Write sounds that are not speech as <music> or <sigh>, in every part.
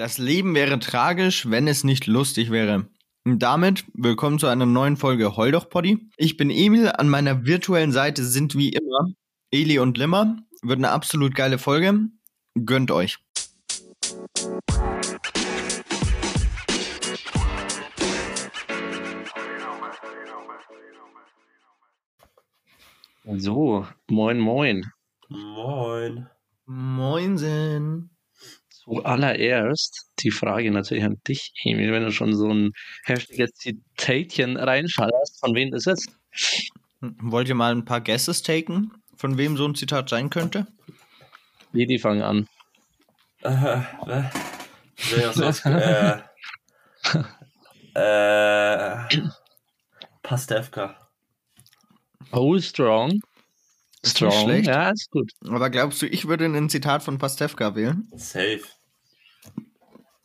Das Leben wäre tragisch, wenn es nicht lustig wäre. Und damit willkommen zu einer neuen Folge Heul doch Poddy. Ich bin Emil, an meiner virtuellen Seite sind wie immer Eli und Limmer. Wird eine absolut geile Folge. Gönnt euch. So, moin, moin. Moin. Moinsen. Zuallererst die Frage natürlich an dich, Emil, wenn du schon so ein heftiges Zitatchen reinschallerst, von wem das ist. Wollt ihr mal ein paar Guesses taken, von wem so ein Zitat sein könnte? Wie die fangen an. Äh, äh, ist das? äh, <laughs> äh, Pastewka. Oh, strong. Ist nicht Strong, schlecht. ja, ist gut. Aber glaubst du, ich würde ein Zitat von Pastewka wählen? Safe.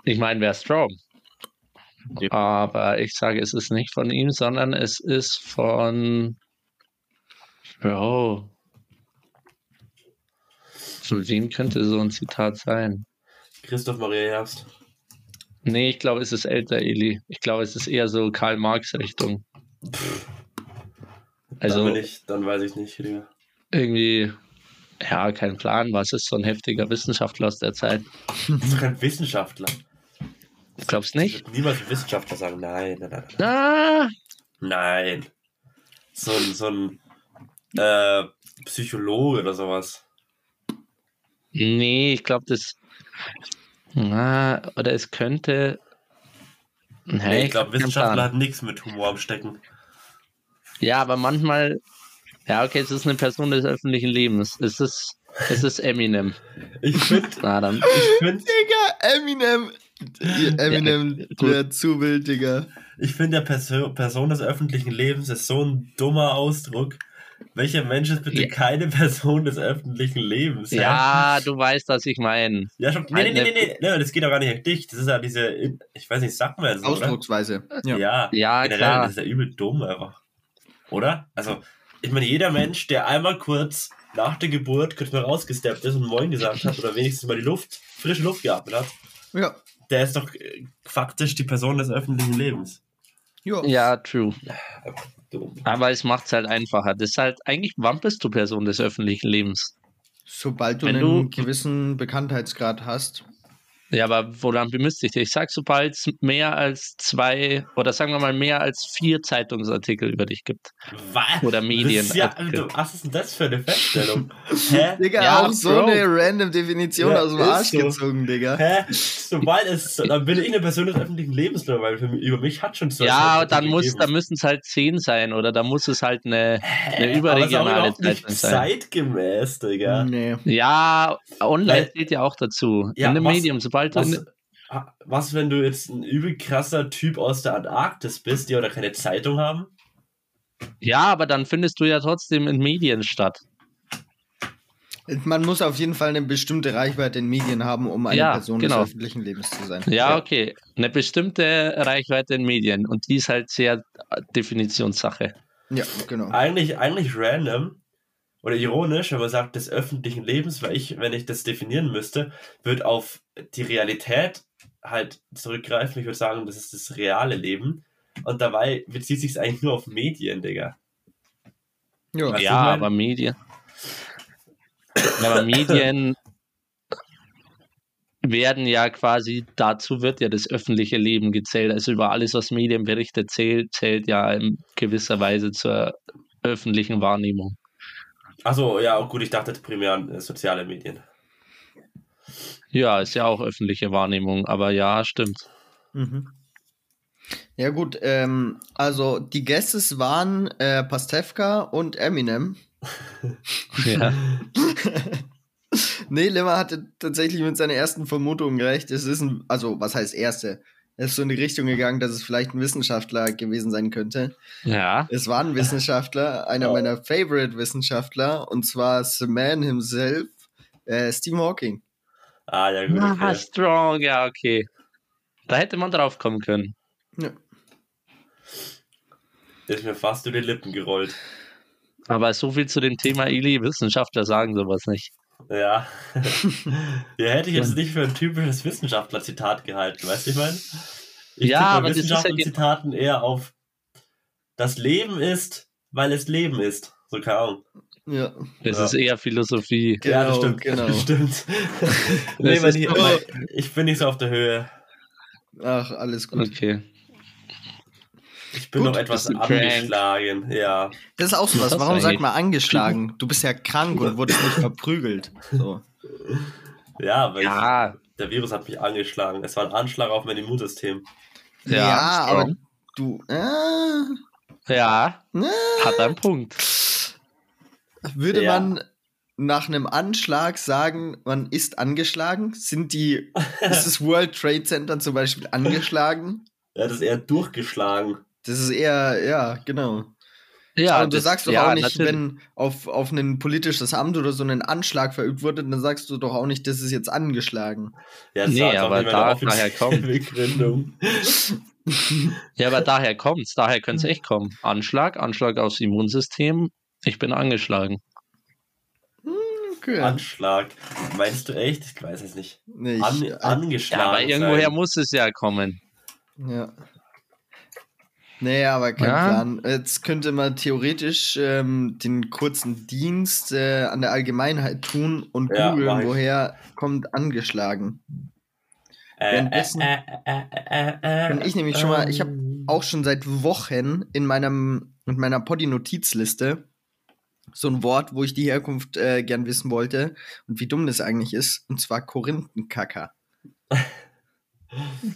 Ich meine, wer strong. Aber ich sage, es ist nicht von ihm, sondern es ist von. Oh. Von wem könnte so ein Zitat sein? Christoph Maria Herbst. Nee, ich glaube, es ist älter, Eli. Ich glaube, es ist eher so Karl Marx-Richtung. Also- dann, ich, dann weiß ich nicht, Digga. Irgendwie, ja, kein Plan. Was ist so ein heftiger Wissenschaftler aus der Zeit? Das ist doch kein Wissenschaftler. Du glaubst Ich nicht? würde niemals einen Wissenschaftler sagen. Nein, nein, nein. Nein. Ah, nein. So ein, so ein äh, Psychologe oder sowas. nee, ich glaube, das. Ah, oder es könnte. Nee, Nee, ich glaube, Wissenschaftler hat nichts mit Humor am Stecken. Ja, aber manchmal. Ja, okay, es ist eine Person des öffentlichen Lebens. Es ist, es ist Eminem. Ich finde, Na dann. ich finde, Digga, Eminem. <laughs> Eminem Ja, zu wild, Digga. Ich finde, der Perso Person des öffentlichen Lebens ist so ein dummer Ausdruck. Welcher Mensch ist bitte Ja. keine <laughs> Person des öffentlichen Lebens? hä? Ja, du weißt, was ich meine. Ja, schon. Nee, nee, nee, nee, nee, das geht doch gar nicht an dich. Das ist ja diese, ich weiß nicht, sagt man jetzt so, oder? Ausdrucksweise. Ja. Ja, Ja, generell, klar. das ist ja übel dumm einfach. Oder? Also, ich meine, jeder Mensch, der einmal kurz nach der Geburt kurz mal rausgesteppt ist und Moin gesagt hat oder wenigstens mal die Luft, frische Luft geatmet hat, Ja. Der ist doch äh, faktisch die Person des öffentlichen Lebens. Ja. Ja, true. Aber es macht es halt einfacher. Das ist halt, eigentlich, wann bist du Person des öffentlichen Lebens? Sobald du Wenn einen du- gewissen Bekanntheitsgrad hast. Ja, aber woran bemisst dich? Ich sag, sobald es mehr als zwei oder sagen wir mal mehr als vier Zeitungsartikel über dich gibt. Was? Oder Medien. ja, du, was ist denn das für eine Feststellung? <laughs> Hä? Digga, Ja, auch so Bro. eine random Definition Ja, aus dem Arsch so. gezogen, Digga. Hä? Sobald es, dann bin ich eine Person des öffentlichen Lebens, weil für mich, über mich hat schon so Ja, dann muss, dann müssen es halt zehn sein oder da muss es halt eine, eine überregionale Zeitung nicht sein. zeitgemäß, Digga. Nee. Ja, online Weil- steht ja auch dazu. Ja, In einem was- Medium, sobald du. Was, was, wenn du jetzt ein übel krasser Typ aus der Antarktis bist, die oder keine Zeitung haben? Ja, aber dann findest du ja trotzdem in Medien statt. Man muss auf jeden Fall eine bestimmte Reichweite in Medien haben, um eine Ja, Person genau. des öffentlichen Lebens zu sein. Ja, Ja. okay. Eine bestimmte Reichweite in Medien und die ist halt sehr Definitionssache. Ja, genau. Eigentlich, eigentlich random oder ironisch, wenn man sagt, des öffentlichen Lebens, weil ich, wenn ich das definieren müsste, würde auf die Realität halt zurückgreifen. Ich würde sagen, das ist das reale Leben. Und dabei bezieht sich eigentlich nur auf Medien, Digga. Ja. Was? ja, ich mein? aber Medien. Aber Medien werden ja quasi, dazu wird ja das öffentliche Leben gezählt. Also über alles, was Medien berichtet, zählt, zählt ja in gewisser Weise zur öffentlichen Wahrnehmung. Achso, ja, gut, ich dachte primär an äh, soziale Medien. Ja, ist ja auch öffentliche Wahrnehmung, aber ja, stimmt. Mhm. Ja, gut, ähm, also die Guesses waren äh, Pastewka und Eminem. <laughs> Ja. <laughs> nee, Lemmer hatte tatsächlich mit seiner ersten Vermutung recht. Es ist ein, also was heißt erste? Er ist so in die Richtung gegangen, dass es vielleicht ein Wissenschaftler gewesen sein könnte. ja. Es war ein Wissenschaftler, einer Oh. meiner Favorite Wissenschaftler, und zwar the man himself, äh, Stephen Hawking. Ah, ja, gut. Ah, Okay. strong, ja, okay. Da hätte man drauf kommen können. Ja. Der ist mir fast über die Lippen gerollt. Aber so viel zu dem Thema Ili, Wissenschaftler sagen sowas nicht. Ja. <laughs> ja, hätte ich jetzt nicht für ein typisches Wissenschaftler-Zitat gehalten, weißt du, ich meine? Ich Ja, aber das ist ja Wissenschaftler-Zitaten eher auf das Leben ist, weil es Leben ist. So, keine Ahnung. Ja. Das Ja. ist eher Philosophie. ja, das Genau, stimmt. genau. <laughs> Das stimmt. <laughs> nee, Das weil ich, so- ich bin nicht so auf der Höhe. Ach, alles gut. Okay. Ich bin Gut, noch etwas du crank? angeschlagen. Ja. Das ist auch so was. Warum sagt man angeschlagen? Du bist ja krank und wurdest nicht verprügelt. So. <laughs> Ja, weil Ja, ich, der Virus hat mich angeschlagen. Es war ein Anschlag auf mein Immunsystem. ja, Ja, aber du. Äh, Ja, äh, hat einen Punkt. würde Ja. man nach einem Anschlag sagen, man ist angeschlagen? Sind die. <laughs> ist das World Trade Center zum Beispiel angeschlagen? Er hat es eher durchgeschlagen. Das ist eher, ja, genau. Ja, Aber du das- sagst doch ja, auch nicht, natürlich. wenn auf, auf ein politisches Amt oder so ein Anschlag verübt wurde, dann sagst du doch auch nicht, das ist jetzt angeschlagen. Ja, das Nee, aber da- daher kommt- Begründung. <laughs> Ja, aber daher kommt's. Daher könnte es echt kommen. Anschlag, Anschlag aufs Immunsystem. Ich bin angeschlagen. Okay. Anschlag. Meinst du echt? Ich weiß es nicht. Nee, ich, An, angeschlagen. Ja, aber irgendwoher sein. muss es ja kommen. Ja. Nee, aber kein Ja. Plan. Jetzt könnte man theoretisch ähm, den kurzen Dienst äh, an der Allgemeinheit tun und Ja, googeln, woher kommt angeschlagen. Äh, währenddessen äh, äh, äh, äh, Kann ich nämlich schon mal- ich hab ähm, Auch schon seit Wochen in meinem mit meiner Poddy-Notizliste so ein Wort, wo ich die Herkunft äh, gern wissen wollte und wie dumm das eigentlich ist, und zwar Korinthenkacker. <laughs>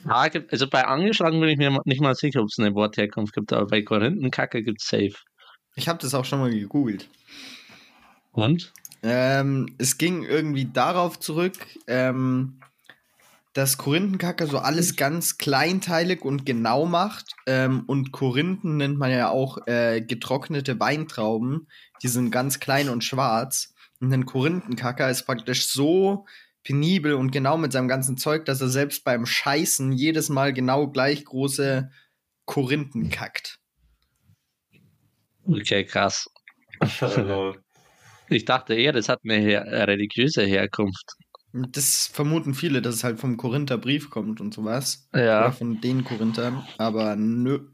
Also bei angeschlagen bin ich mir nicht mal sicher, ob es eine Wortherkunft gibt, aber bei Korinthenkacke gibt es safe. Ich habe das auch schon mal gegoogelt. Und? Ähm, es ging irgendwie darauf zurück, ähm, dass Korinthenkacker so alles ganz kleinteilig und genau macht. Ähm, und Korinthen nennt man ja auch äh, getrocknete Weintrauben. Die sind ganz klein und schwarz. Und ein Korinthenkacker ist praktisch so penibel und genau mit seinem ganzen Zeug, dass er selbst beim Scheißen jedes Mal genau gleich große Korinthen kackt. Okay, krass. Also, <laughs> Ich dachte eher, das hat eine her äh, religiöse Herkunft. Das vermuten viele, dass es halt vom Korintherbrief kommt und sowas. Oder Ja. von den Korinthern. Aber nö.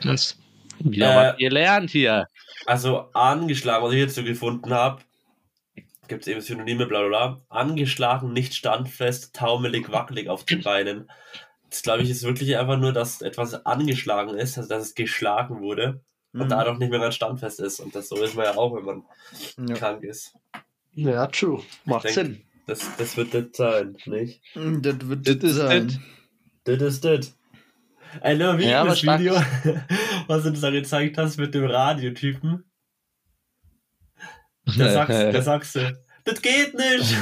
Das. Ja, Äh, was ihr lernt hier. also angeschlagen, was ich jetzt so gefunden habe, gibt es eben Synonyme, bla bla bla. Angeschlagen, nicht standfest, taumelig, wackelig auf den Beinen. Das glaube ich ist wirklich einfach nur, dass etwas angeschlagen ist, also dass es geschlagen wurde und Mhm. dadurch nicht mehr ganz standfest ist. Und das so ist man ja auch, wenn man Ja. krank ist. Ja, true. Macht Denk- Sinn. Das, das wird das sein, nicht? Mm, Das wird Das das ist sein. Das ist das. Ey, nur wie Ja, das. Video, <laughs> was du uns da gezeigt hast mit dem Radiotypen. Da sagst, da <laughs> sagst du, das geht nicht.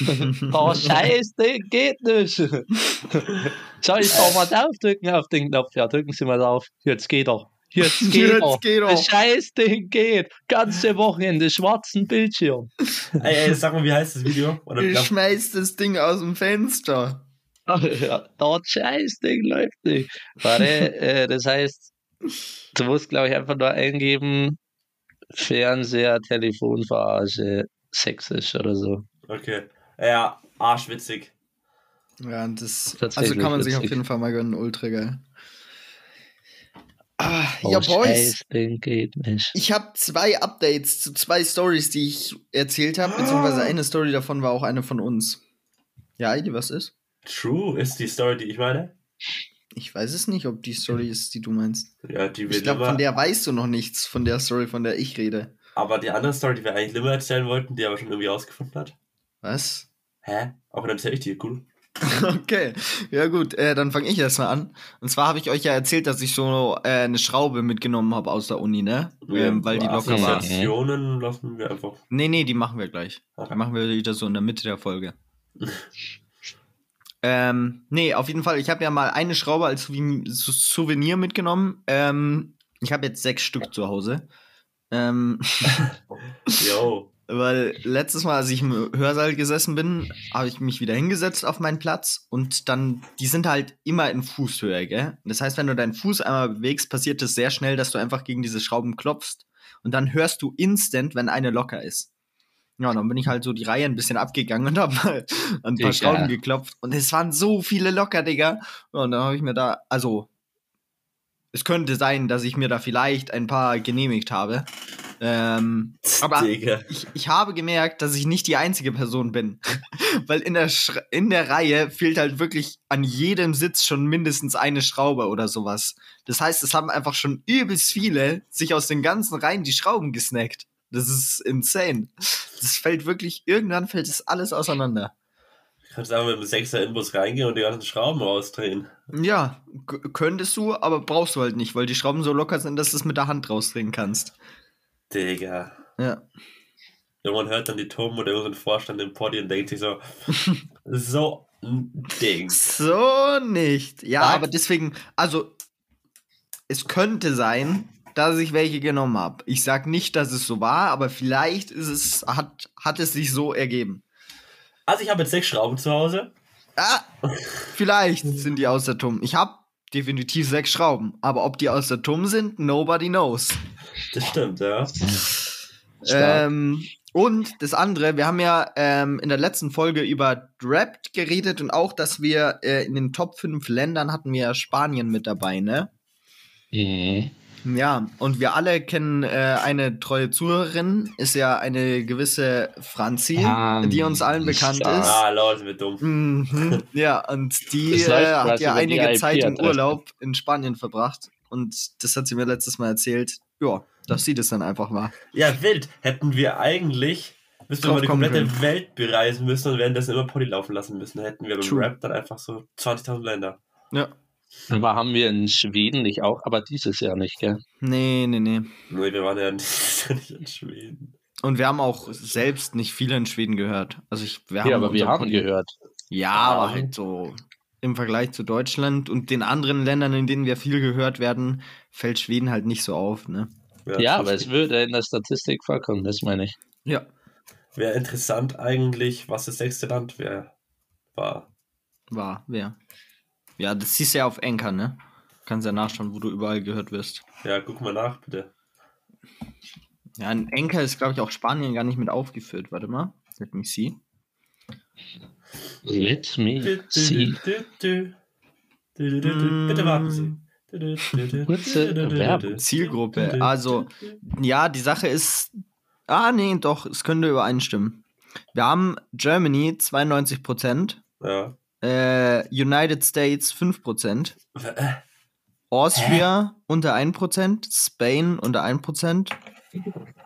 <laughs> Oh, scheiße, geht nicht. <laughs> Soll ich auch mal draufdrücken auf den Knopf? Ja, drücken Sie mal drauf. Jetzt geht er. Jetzt geht Jetzt geht er. Das Scheißding geht. Ganze Wochenende, schwarzen Bildschirm. Ey, ey, sag mal, wie heißt das Video? Oder Ich glaub, schmeiß das Ding aus dem Fenster. Ja, das Scheißding läuft nicht. Warte, äh, das heißt, du musst, glaube ich, einfach nur eingeben, Fernseher, Telefonverarsche, sächsisch oder so. okay. Ja, arschwitzig. Ja, und das. Also kann man sich auf witzig. jeden Fall mal gönnen. Ultra geil. Ah, Oh, ja, Boys. Nicht. Ich habe zwei Updates zu zwei Stories, die ich erzählt habe, beziehungsweise eine Story davon war auch eine von uns. Ja, Heidi, was ist? True ist die Story, die ich meine. Ich weiß es nicht, ob die Story ist, die du meinst. Ja, die wir Ich glaube, von der weißt du noch nichts, von der Story, von der ich rede. Aber die andere Story, die wir eigentlich Limmer erzählen wollten, die er aber schon irgendwie rausgefunden hat. Was? Hä? Aber dann erzähl ich dir, cool. <laughs> Okay, ja gut, äh, dann fange ich erstmal an. Und zwar habe ich euch ja erzählt, dass ich so äh, eine Schraube mitgenommen habe aus der Uni, ne? Ähm, weil die locker war. Lassen wir einfach. Nee, nee, die machen wir gleich. Okay. Die machen wir wieder so in der Mitte der Folge. <laughs> ähm, nee, auf jeden Fall, ich habe ja mal eine Schraube als Souven- Sou- Souvenir mitgenommen. Ähm, ich habe jetzt sechs Stück zu Hause. Ähm, <laughs> Yo. weil letztes Mal, als ich im Hörsaal gesessen bin, habe ich mich wieder hingesetzt auf meinen Platz und dann, die sind halt immer in Fußhöhe, gell? Das heißt, wenn du deinen Fuß einmal bewegst, passiert es sehr schnell, dass du einfach gegen diese Schrauben klopfst und dann hörst du instant, wenn eine locker ist. Ja, dann bin ich halt so die Reihe ein bisschen abgegangen und habe mal an ein paar Digga. Schrauben geklopft. Und es waren so viele locker, Digga. Und dann habe ich mir da, also, es könnte sein, dass ich mir da vielleicht ein paar genehmigt habe. Ähm, <laughs> aber ich, ich habe gemerkt, dass ich nicht die einzige Person bin. <laughs> Weil in der, Schra- in der Reihe fehlt halt wirklich an jedem Sitz schon mindestens eine Schraube oder sowas. Das heißt, es haben einfach schon übelst viele sich aus den ganzen Reihen die Schrauben gesnackt. Das ist insane. Das fällt wirklich, irgendwann fällt es alles auseinander. Du kannst einfach mit dem 6er Inbus reingehen und die ganzen Schrauben rausdrehen. Ja, könntest du, aber brauchst du halt nicht, weil die Schrauben so locker sind, dass du es mit der Hand rausdrehen kannst. Digga. Ja. Irgendwann hört dann die Tom oder irgendein Vorstand im Podi und denkt sich so, <laughs> so ein Ding. So nicht. Ja, Sag- aber deswegen, also es könnte sein, dass ich welche genommen habe. Ich sag nicht, dass es so war, aber vielleicht ist es, hat, hat es sich so ergeben. Also ich habe jetzt sechs Schrauben zu Hause. Ah, <laughs> vielleicht sind die aus der TUM. Ich habe definitiv sechs Schrauben, aber ob die aus der TUM sind, nobody knows. Das stimmt, ja. Ähm, und das andere, wir haben ja ähm, in der letzten Folge über Draft geredet und auch, dass wir äh, in den Top 5 Ländern hatten wir ja Spanien mit dabei, ne? Mhm. Ja, und wir alle kennen äh, eine treue Zuhörerin, ist ja eine gewisse Franzi, Franzi. die uns allen bekannt Ah. ist. Ah, Leute, wir dumm. Mhm, ja, und <laughs> die äh, hat ja einige Zeit im. Urlaub in Spanien verbracht. Und das hat sie mir letztes Mal erzählt. Ja, dass sie das dann einfach war. Ja, wild. Hätten wir eigentlich, müssten wir mal die komplette können. Welt bereisen müssen und währenddessen immer Podi laufen lassen müssen. Hätten wir beim True. Rap dann einfach so 20.000 Länder. Ja. Aber haben wir in Schweden nicht auch, aber dieses Jahr nicht, gell? Nee, nee, nee. Nee, wir waren ja <laughs> nicht, nicht in Schweden. Und wir haben auch selbst nicht viele in Schweden gehört. Also ich, wir Ja, aber wir haben Pod- gehört. Ja, Ah. aber halt so im Vergleich zu Deutschland und den anderen Ländern, in denen wir viel gehört werden, fällt Schweden halt nicht so auf, ne? Ja, das aber es würde in der Statistik vorkommen, das meine ich. Ja. Wäre interessant eigentlich, was das sechste Land wär, war. War, wer? Ja, das siehst du ja auf Enker, ne? Kannst ja nachschauen, wo du überall gehört wirst. Ja, guck mal nach, bitte. Ja, in Enker ist, glaube ich, auch Spanien gar nicht mit aufgeführt. Warte mal. Let me see. Let me see. Bitte warten Sie. Kurze Werbung. Zielgruppe. Also, ja, die Sache ist. Ah, nee, doch, es könnte übereinstimmen. Wir haben Germany 92%, Ja. Äh, United States 5%, Äh, Austria unter 1%, Spain unter 1%,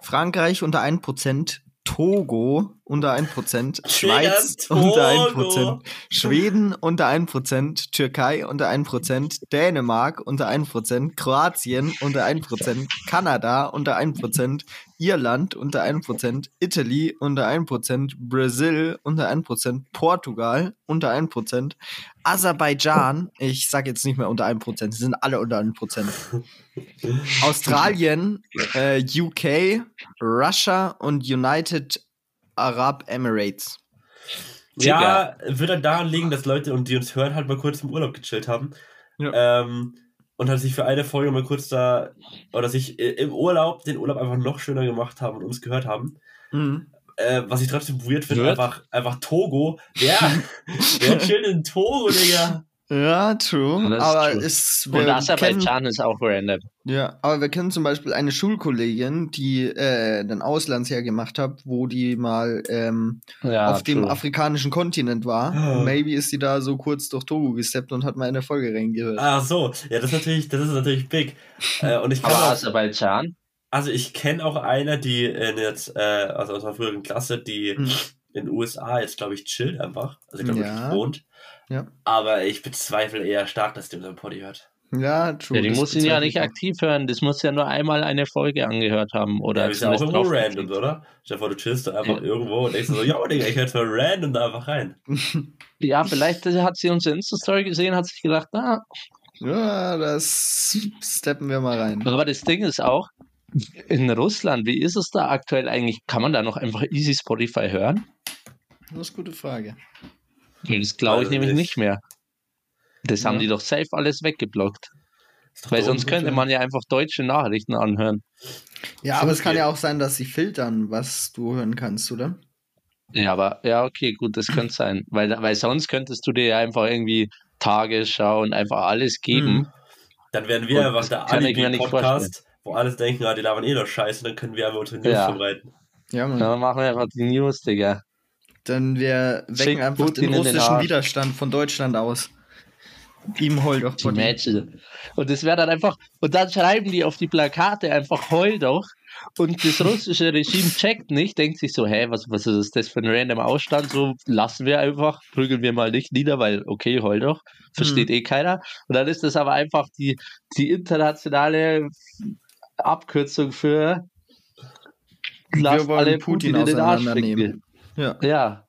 Frankreich unter 1%, Togo unter 1%, Schweiz unter 1%, Schweden unter 1%, Türkei unter 1%, Dänemark unter 1%, Kroatien unter 1%, Kanada unter 1%, Irland unter 1%, Italy unter 1%, Brasil unter 1%, Portugal unter 1%, Aserbaidschan, ich sag jetzt nicht mehr unter 1%, sie sind alle unter 1%. Australien, äh, UK, Russia und United Arab Emirates. Ja, wird dann daran liegen, dass Leute, und die uns hören, halt mal kurz im Urlaub gechillt haben. Ähm, und halt sich für eine Folge mal kurz da, oder sich äh, im Urlaub, den Urlaub einfach noch schöner gemacht haben und uns gehört haben. Mhm. Äh, was ich trotzdem weird finde, Wird? einfach, einfach Togo. Wer, <laughs> wer chillt in Togo, Digga? Ja, true. Das ist aber true. es Und wir kennen, Aserbaidschan ist auch random. ja, aber wir kennen zum Beispiel eine Schulkollegin, die äh, ein Auslandsjahr gemacht hat, wo die mal ähm, Ja, auf dem true. afrikanischen Kontinent war. Ah. Und maybe ist sie da so kurz durch Togo gesteppt und hat mal in der Folge reingehört. Ach so, ja, das ist natürlich, das ist natürlich big. Äh, und ich kann Aber auch, Aserbaidschan? also ich kenne auch eine, die in jetzt, äh, also aus einer früheren Klasse, die Mhm. in den USA jetzt, glaube ich, chillt einfach. Also ich glaube, Ja. wohnt. Ja. Aber ich bezweifle eher stark, dass die unseren Poddy hört. Ja, true. Ja, die muss ihn ja nicht ich auch. aktiv hören. Das muss ja nur einmal eine Folge angehört haben. Oder Ja, ist ja auch irgendwo random, oder? Stell dir vor, du chillst da einfach Ja. irgendwo und denkst so, ja, Digga, ich höre jetzt mal random da einfach rein. <laughs> Ja, vielleicht hat sie unsere Insta-Story gesehen, hat sich gedacht, na, Ja, das steppen wir mal rein. aber das Ding ist auch, in Russland, wie ist es da aktuell eigentlich? Kann man da noch einfach easy Spotify hören? Das ist eine gute Frage. Das glaube ich nämlich nicht. nicht mehr. Das Ja. haben die doch safe alles weggeblockt. Doch Weil sonst könnte man ja einfach deutsche Nachrichten anhören. Ja, aber es kann ja auch sein, dass sie filtern, was du hören kannst, oder? Ja, aber ja, okay, gut, das könnte sein. Weil, weil sonst könntest du dir ja einfach irgendwie Tagesschau und einfach alles geben. Mhm. Dann werden wir Und einfach der Alibi-Podcast, wo alles denken, ah, die labern eh nur Scheiße, dann können wir einfach unsere News Ja. verbreiten. Ja, Mann. Dann machen wir einfach die News, Digga. Dann wir wecken Schickt einfach Putin den den russischen Arsch. Widerstand von Deutschland aus. Ihm heul doch Die Body. Mädchen. Und das wäre dann einfach, und dann schreiben die auf die Plakate einfach heul doch. Und das russische Regime checkt nicht, denkt sich so, hä, was, was ist das für ein random Ausstand? So lassen wir einfach, prügeln wir mal nicht nieder, weil okay, heul doch, versteht Hm. eh keiner. Und dann ist das aber einfach die, die internationale Abkürzung für lasst wollen alle Putin Putin in den Arsch auseinandernehmen. Ja. Ja.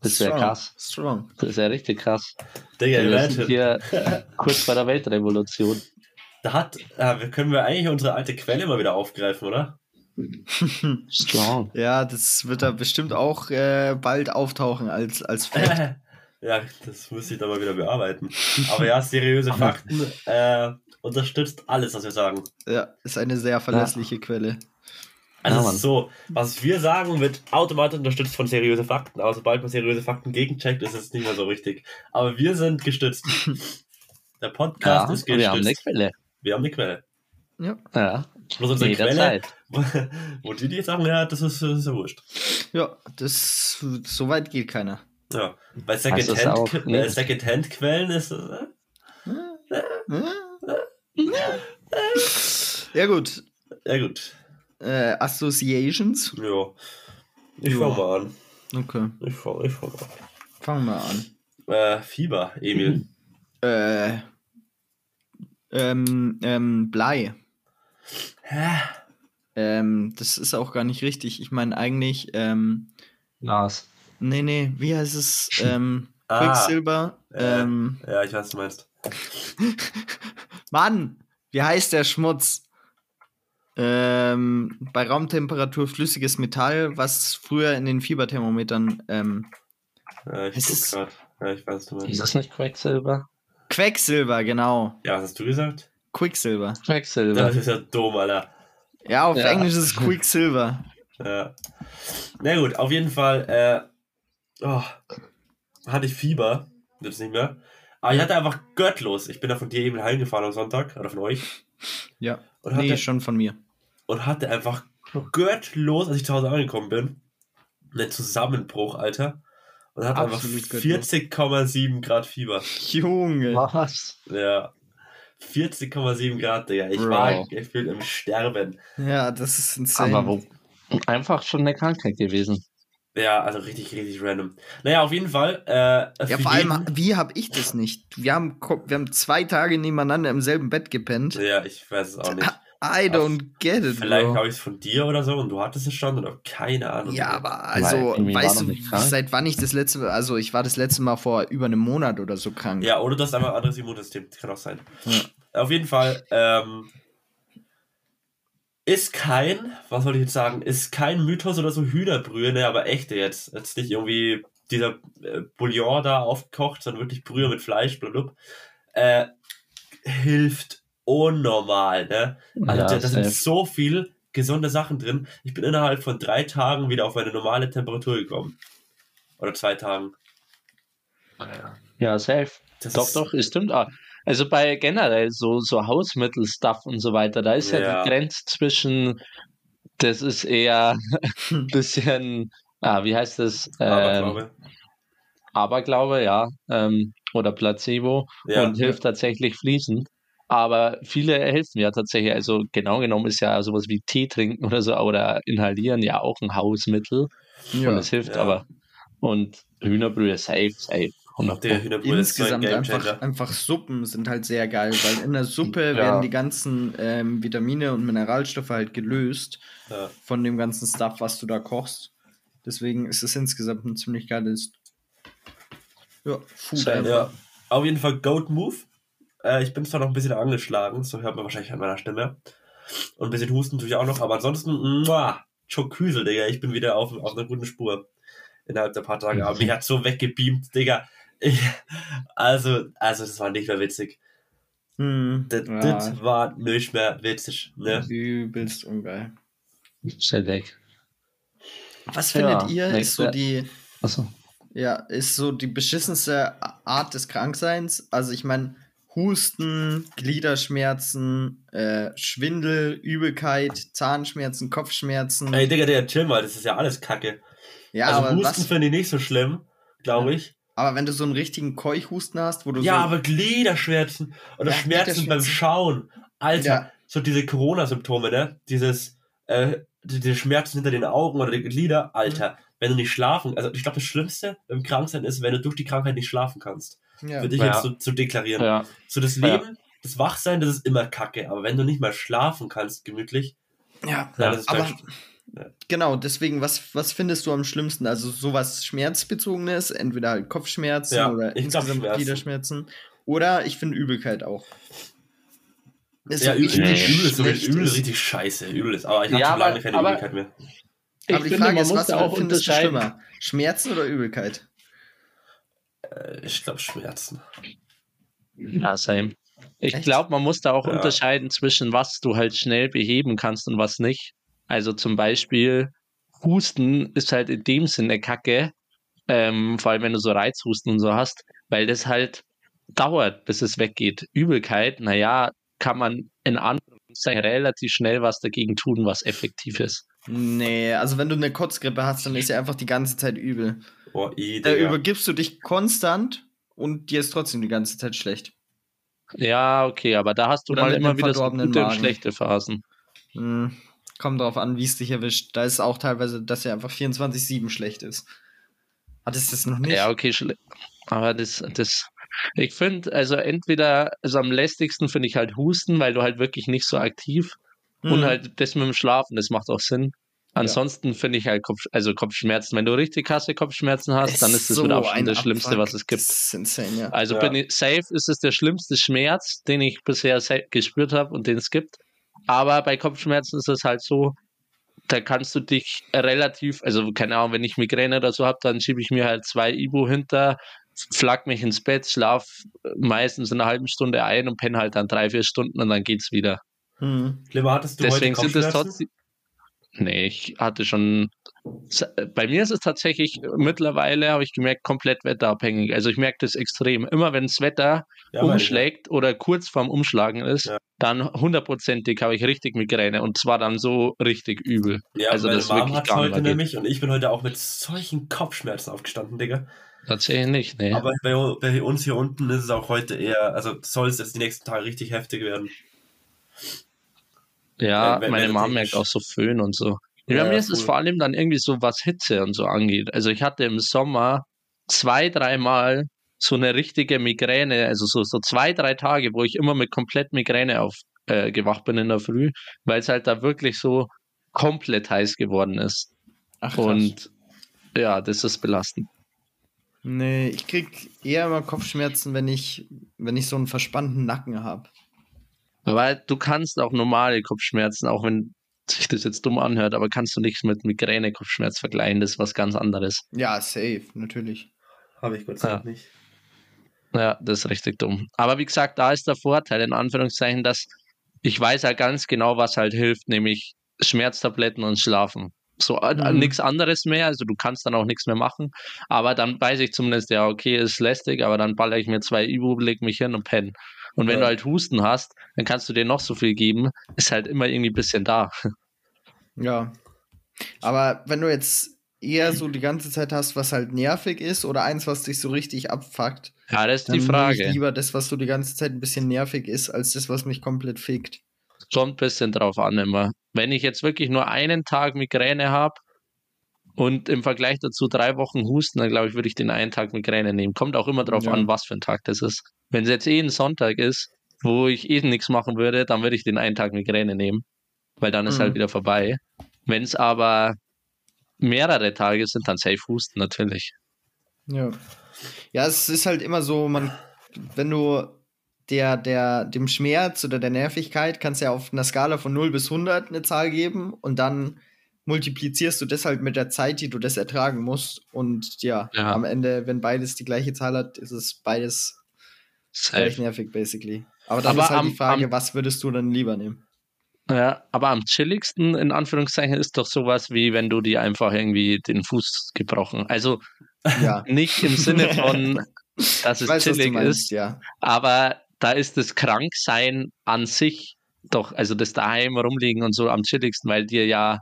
Das wäre krass. Strong. Das wäre richtig krass. Digga, Wir sind imagine. hier <laughs> kurz bei der Weltrevolution. Da hat, äh, können wir eigentlich unsere alte Quelle mal wieder aufgreifen, oder? <laughs> Strong. Ja, das wird da bestimmt auch äh, bald auftauchen als, als Fact. <laughs> ja, das muss ich dann mal wieder bearbeiten. Aber ja, seriöse Fakten äh, unterstützt alles, was wir sagen. ja, ist eine sehr verlässliche Quelle. Also Ja, ist so, was wir sagen, wird automatisch unterstützt von seriöse Fakten. Aber sobald man seriöse Fakten gegencheckt, ist es nicht mehr so richtig. Aber wir sind gestützt. <laughs> Der Podcast Ja, ist wir haben eine gestützt. Quelle. Wir haben eine Quelle. Ja. Ja, Bloß unsere Quelle, jederzeit. wo die die Sachen her hat, das ist, das ist ja wurscht. Ja, das so weit geht keiner. Ja, bei das auch Secondhand- nicht? äh, Secondhand-Quellen ist äh, Ja gut. ja gut. Äh, Associations. Ja. Ich Ja. fang mal an. Okay, Ich fang, ich fang mal fangen wir an. an. Äh, Fieber, Emil. Äh, ähm, ähm, Blei. Hä? Ähm, das ist auch gar nicht richtig. Ich meine eigentlich, ähm, Lars. nee, nee, wie heißt es? <laughs> Ähm, Ah, Quicksilber. äh. Ähm, Ja, ich weiß, was du meinst. <laughs> Mann, wie heißt der Schmutz? Ähm, bei Raumtemperatur flüssiges Metall, was früher in den Fieberthermometern ähm, Ja, ich Es guck ist- grad. Ja, ich weiß, was du Ist das nicht Quecksilber? Quecksilber, genau. Ja, was hast du gesagt? Quicksilber. Quecksilber. Das ist ja dumm, Alter. Ja, auf Ja. Englisch ist es Quicksilver. <laughs> Ja. Na gut, auf jeden Fall, äh, oh, hatte ich Fieber. Jetzt nicht mehr. Aber ich hatte einfach göttlos. Ich bin da von dir eben heimgefahren am Sonntag, oder von euch. Ja. Und Nee, hatte, schon von mir. Und hatte einfach göttlos, als ich zu Hause angekommen bin, einen Zusammenbruch, Alter. Und hatte einfach Absolut göttlos. 40,7 Grad Fieber. Junge. Was? Ja. 40,7 Grad, Digga. Ich Bro. war gefühlt im Sterben. Ja, das ist insane. Aber wo? Einfach schon eine Krankheit gewesen. Ja, also richtig, richtig random. Naja, auf jeden Fall. Äh, Ja, vor allem, wie habe ich das nicht? Wir haben, wir haben zwei Tage nebeneinander im selben Bett gepennt. Ja, ich weiß es auch nicht. I don't get it, Vielleicht habe ich es von dir oder so und du hattest es schon oder keine Ahnung. Ja, aber also, war weißt du, seit wann ich das letzte Mal, also ich war das letzte Mal vor über einem Monat oder so krank. Ja, oder du hast einfach ein anderes Immunsystem. Das kann auch sein. Ja. Auf jeden Fall, ähm, ist kein, was soll ich jetzt sagen, ist kein Mythos oder so Hühnerbrühe, ne, aber echte jetzt. Jetzt nicht irgendwie dieser äh, Bouillon da aufgekocht, sondern wirklich Brühe mit Fleisch, blablabla. Äh, hilft unnormal, ne? Also Ja, da, sind so viel gesunde Sachen drin. Ich bin innerhalb von drei Tagen wieder auf meine normale Temperatur gekommen. Oder zwei Tagen. Ja, safe. Das Doch, ist, doch, es stimmt auch. Also bei generell so, so Hausmittelstuff und so weiter, da ist ja, Ja. die Grenze zwischen, das ist eher <laughs> ein bisschen, ah, wie heißt das? aber Ähm, glaube, Aberglaube, ja, ähm, oder Placebo ja. und hilft tatsächlich fließend. Aber viele helfen ja tatsächlich. Also genau genommen ist ja sowas wie Tee trinken oder so oder inhalieren ja auch ein Hausmittel Ja. und es hilft ja. aber. Und Hühnerbrühe safe, safe. 100 Der Hühnerbrühe ist so ein Insgesamt einfach, einfach Suppen sind halt sehr geil, weil in der Suppe Ja. werden die ganzen ähm, Vitamine und Mineralstoffe halt gelöst Ja. von dem ganzen Stuff, was du da kochst. Deswegen ist es insgesamt ein ziemlich geiles ja, Food. Ja, auf jeden Fall Goat Move. Äh, ich bin zwar noch ein bisschen angeschlagen, so hört man wahrscheinlich an meiner Stimme. Und ein bisschen Husten tue ich auch noch, aber ansonsten, muah, Choküsel, Digga. Ich bin wieder auf, auf einer guten Spur. Innerhalb der paar Tage. Aber mich hat so weggebeamt, Digga. Ich, also, also, das war nicht mehr witzig. Hm, Das, ja, das war nicht mehr witzig. Ne? übelst ungeil. Schnell weg. Was findet Ja, ihr, ist so die, Achso. ja, ist so die beschissenste Art des Krankseins? Also ich meine, Husten, Gliederschmerzen, äh, Schwindel, Übelkeit, Zahnschmerzen, Kopfschmerzen. Ey, Digga, Digga, chill mal, das ist ja alles Kacke. ja, also aber, Husten finde ich nicht so schlimm, glaube ich. aber wenn du so einen richtigen Keuchhusten hast, wo du Ja, so, aber Gliederschmerzen oder Ja, Schmerzen beim. Schauen. Alter, Ja. so diese Corona-Symptome, ne? Dieses, äh, die- diese Schmerzen hinter den Augen oder die Glieder, Alter, wenn du nicht schlafen, also ich glaube, das Schlimmste beim Kranksein ist, wenn du durch die Krankheit nicht schlafen kannst. ja. Für dich Ja. jetzt so zu deklarieren. Ja. So das Ja. Leben, das Wachsein, das ist immer Kacke, aber wenn du nicht mal schlafen kannst, gemütlich, ja. ja, das ist Aber genau, deswegen, was, was findest du am schlimmsten? Also sowas Schmerzbezogenes, entweder halt Kopfschmerzen Ja, oder glaub insgesamt Schmerzen. Gliederschmerzen. Oder ich finde Übelkeit auch. Ist ja, übel, richtig Nee. übel, ist, so, übel ist ist. richtig scheiße, übel ist. Aber ich habe Ja, schon lange keine aber- Übelkeit mehr. Ich Aber die finde, Frage man ist, muss was da auch findest du unterscheiden. schlimmer? Schmerzen oder Übelkeit? Äh, Ich glaube Schmerzen. Ja, same. Ich glaube, man muss da auch Ja. unterscheiden zwischen was du halt schnell beheben kannst und was nicht. Also zum Beispiel Husten ist halt in dem Sinne Kacke, ähm, vor allem wenn du so Reizhusten und so hast, weil das halt dauert, bis es weggeht. Übelkeit, naja, kann man in Anführungszeichen relativ schnell was dagegen tun, was effektiv ist. Nee, also wenn du eine Kotzgrippe hast, dann ist ja einfach die ganze Zeit übel. Oh, i, Da Digga. übergibst du dich konstant und dir ist trotzdem die ganze Zeit schlecht. Ja, okay, aber da hast du Oder mal immer wieder so gute und schlechte Phasen. Hm, kommt drauf an, wie es dich erwischt. Da ist auch teilweise, dass er einfach 24-7 schlecht ist. Hattest du das noch nicht? Ja, okay, aber das, das, ich finde, also entweder, also am lästigsten finde ich halt Husten, weil du halt wirklich nicht so aktiv Hm. und halt das mit dem Schlafen, das macht auch Sinn. Ansonsten finde ich halt Kopf, also Kopfschmerzen. Wenn du richtig krasse Kopfschmerzen hast, dann ist das mit Abstand das Schlimmste, was es gibt. Das ist insane, ja. Also Ja. bin ich, safe ist es der schlimmste Schmerz, den ich bisher gespürt habe und den es gibt. Aber bei Kopfschmerzen ist es halt so, da kannst du dich relativ, also keine Ahnung, wenn ich Migräne oder so habe, dann schiebe ich mir halt zwei Ibu hinter, flack mich ins Bett, schlaf meistens in einer halben Stunde ein und penne halt dann drei, vier Stunden und dann geht's wieder. Hm. Limmer, hattest du Deswegen heute sind es trotzdem. Nee, ich hatte schon. Bei mir ist es tatsächlich mittlerweile, habe ich gemerkt, komplett wetterabhängig. Also ich merke das extrem. Immer wenn das Wetter Ja, umschlägt oder kurz vorm Umschlagen ist, Ja. dann hundertprozentig habe ich richtig Migräne und zwar dann so richtig übel. Ja, Also das wirklich gar heute geht. nämlich und ich bin heute auch mit solchen Kopfschmerzen aufgestanden, Digga. Tatsächlich nicht, nee. Aber bei, bei uns hier unten ist es auch heute eher, also soll es jetzt die nächsten Tage richtig heftig werden. Ja, wenn- meine Mom merkt auch so Föhn und so. Ja, Ja, bei mir ist es vor allem dann irgendwie so, was Hitze und so angeht. Also ich hatte im Sommer zwei, dreimal so eine richtige Migräne, also so, so zwei, drei Tage, wo ich immer mit komplett Migräne aufgewacht äh, bin in der Früh, weil es halt da wirklich so komplett heiß geworden ist. Ach. Und ja, das ist belastend. Nee, ich krieg eher immer Kopfschmerzen, wenn ich, wenn ich so einen verspannten Nacken habe. Weil du kannst auch normale Kopfschmerzen, auch wenn sich das jetzt dumm anhört, aber kannst du nicht mit Migräne-Kopfschmerz vergleichen, das ist was ganz anderes. Ja, safe, natürlich. Habe ich Gott sei Ja. Dank nicht. Ja, das ist richtig dumm. Aber wie gesagt, da ist der Vorteil, in Anführungszeichen, dass ich weiß ja ganz genau, was halt hilft, nämlich Schmerztabletten und Schlafen. So äh, Mhm. nichts anderes mehr, also du kannst dann auch nichts mehr machen. Aber dann weiß ich zumindest, ja, okay, ist lästig, aber dann baller ich mir zwei Ibu, leg mich hin und penne. Und wenn Ja. du halt Husten hast, dann kannst du dir noch so viel geben, ist halt immer irgendwie ein bisschen da. Ja. Aber wenn du jetzt eher so die ganze Zeit hast, was halt nervig ist, oder eins, was dich so richtig abfuckt, Ja, das ist dann die Frage. ich lieber das, was so die ganze Zeit ein bisschen nervig ist, als das, was mich komplett fickt. Kommt ein bisschen drauf an immer. Wenn ich jetzt wirklich nur einen Tag Migräne habe und im Vergleich dazu drei Wochen Husten, dann glaube ich, würde ich den einen Tag Migräne nehmen. Kommt auch immer drauf Ja. an, was für ein Tag das ist. Wenn es jetzt eh ein Sonntag ist, wo ich eh nichts machen würde, dann würde ich den einen Tag Migräne nehmen, weil dann ist Mhm. halt wieder vorbei. Wenn es aber mehrere Tage sind, dann safe Husten natürlich. Ja. Ja, es ist halt immer so, man, wenn du der, der, dem Schmerz oder der Nervigkeit kannst du ja auf einer Skala von 0 bis 100 eine Zahl geben und dann multiplizierst du das halt mit der Zeit, die du das ertragen musst. Und ja, Ja. am Ende, wenn beides die gleiche Zahl hat, ist es beides gleich nervig, basically. Aber dann Aber ist halt am- die Frage, am- was würdest du dann lieber nehmen? Ja, aber am chilligsten in Anführungszeichen ist doch sowas wie wenn du dir einfach irgendwie den Fuß gebrochen. Also Ja. <laughs> nicht im Sinne von, <laughs> dass es weiß, chillig meinst, ist, ja. aber da ist das Kranksein an sich doch, also das daheim rumliegen und so am chilligsten, weil dir ja,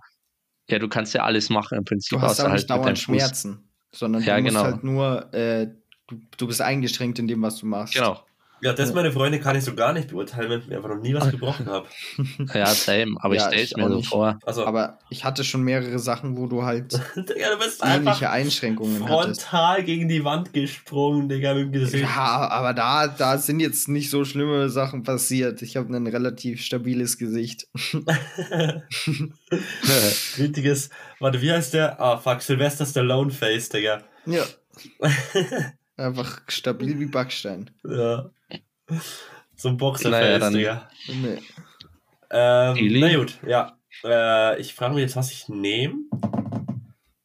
ja, du kannst ja alles machen im Prinzip. Du hast auch nicht halt dauernd Fuß. Schmerzen, sondern Ja, du musst genau. halt nur, äh, du, du bist eingeschränkt in dem, was du machst. Genau. Ja, das, meine Freunde, kann ich so gar nicht beurteilen, wenn ich mir einfach noch nie was gebrochen habe. <laughs> Ja, same. Aber Ja, ich stelle es mir so nicht. vor. Also, Aber ich hatte schon mehrere Sachen, wo du halt <laughs> Digga, du ähnliche Einschränkungen hattest. frontal gegen die Wand gesprungen, Digga, mit dem Gesicht. Ja, aber da, da sind jetzt nicht so schlimme Sachen passiert. Ich habe ein relativ stabiles Gesicht. <laughs> Richtiges, warte, wie heißt der? Ah, fuck, Sylvester Stallone Face, Digga. Ja. Einfach stabil wie Backstein. Ja. So ein Boxerface, Naja, dann- Digga. Nee. Ähm, na gut, ja. Äh, ich frage mich jetzt, was ich nehme.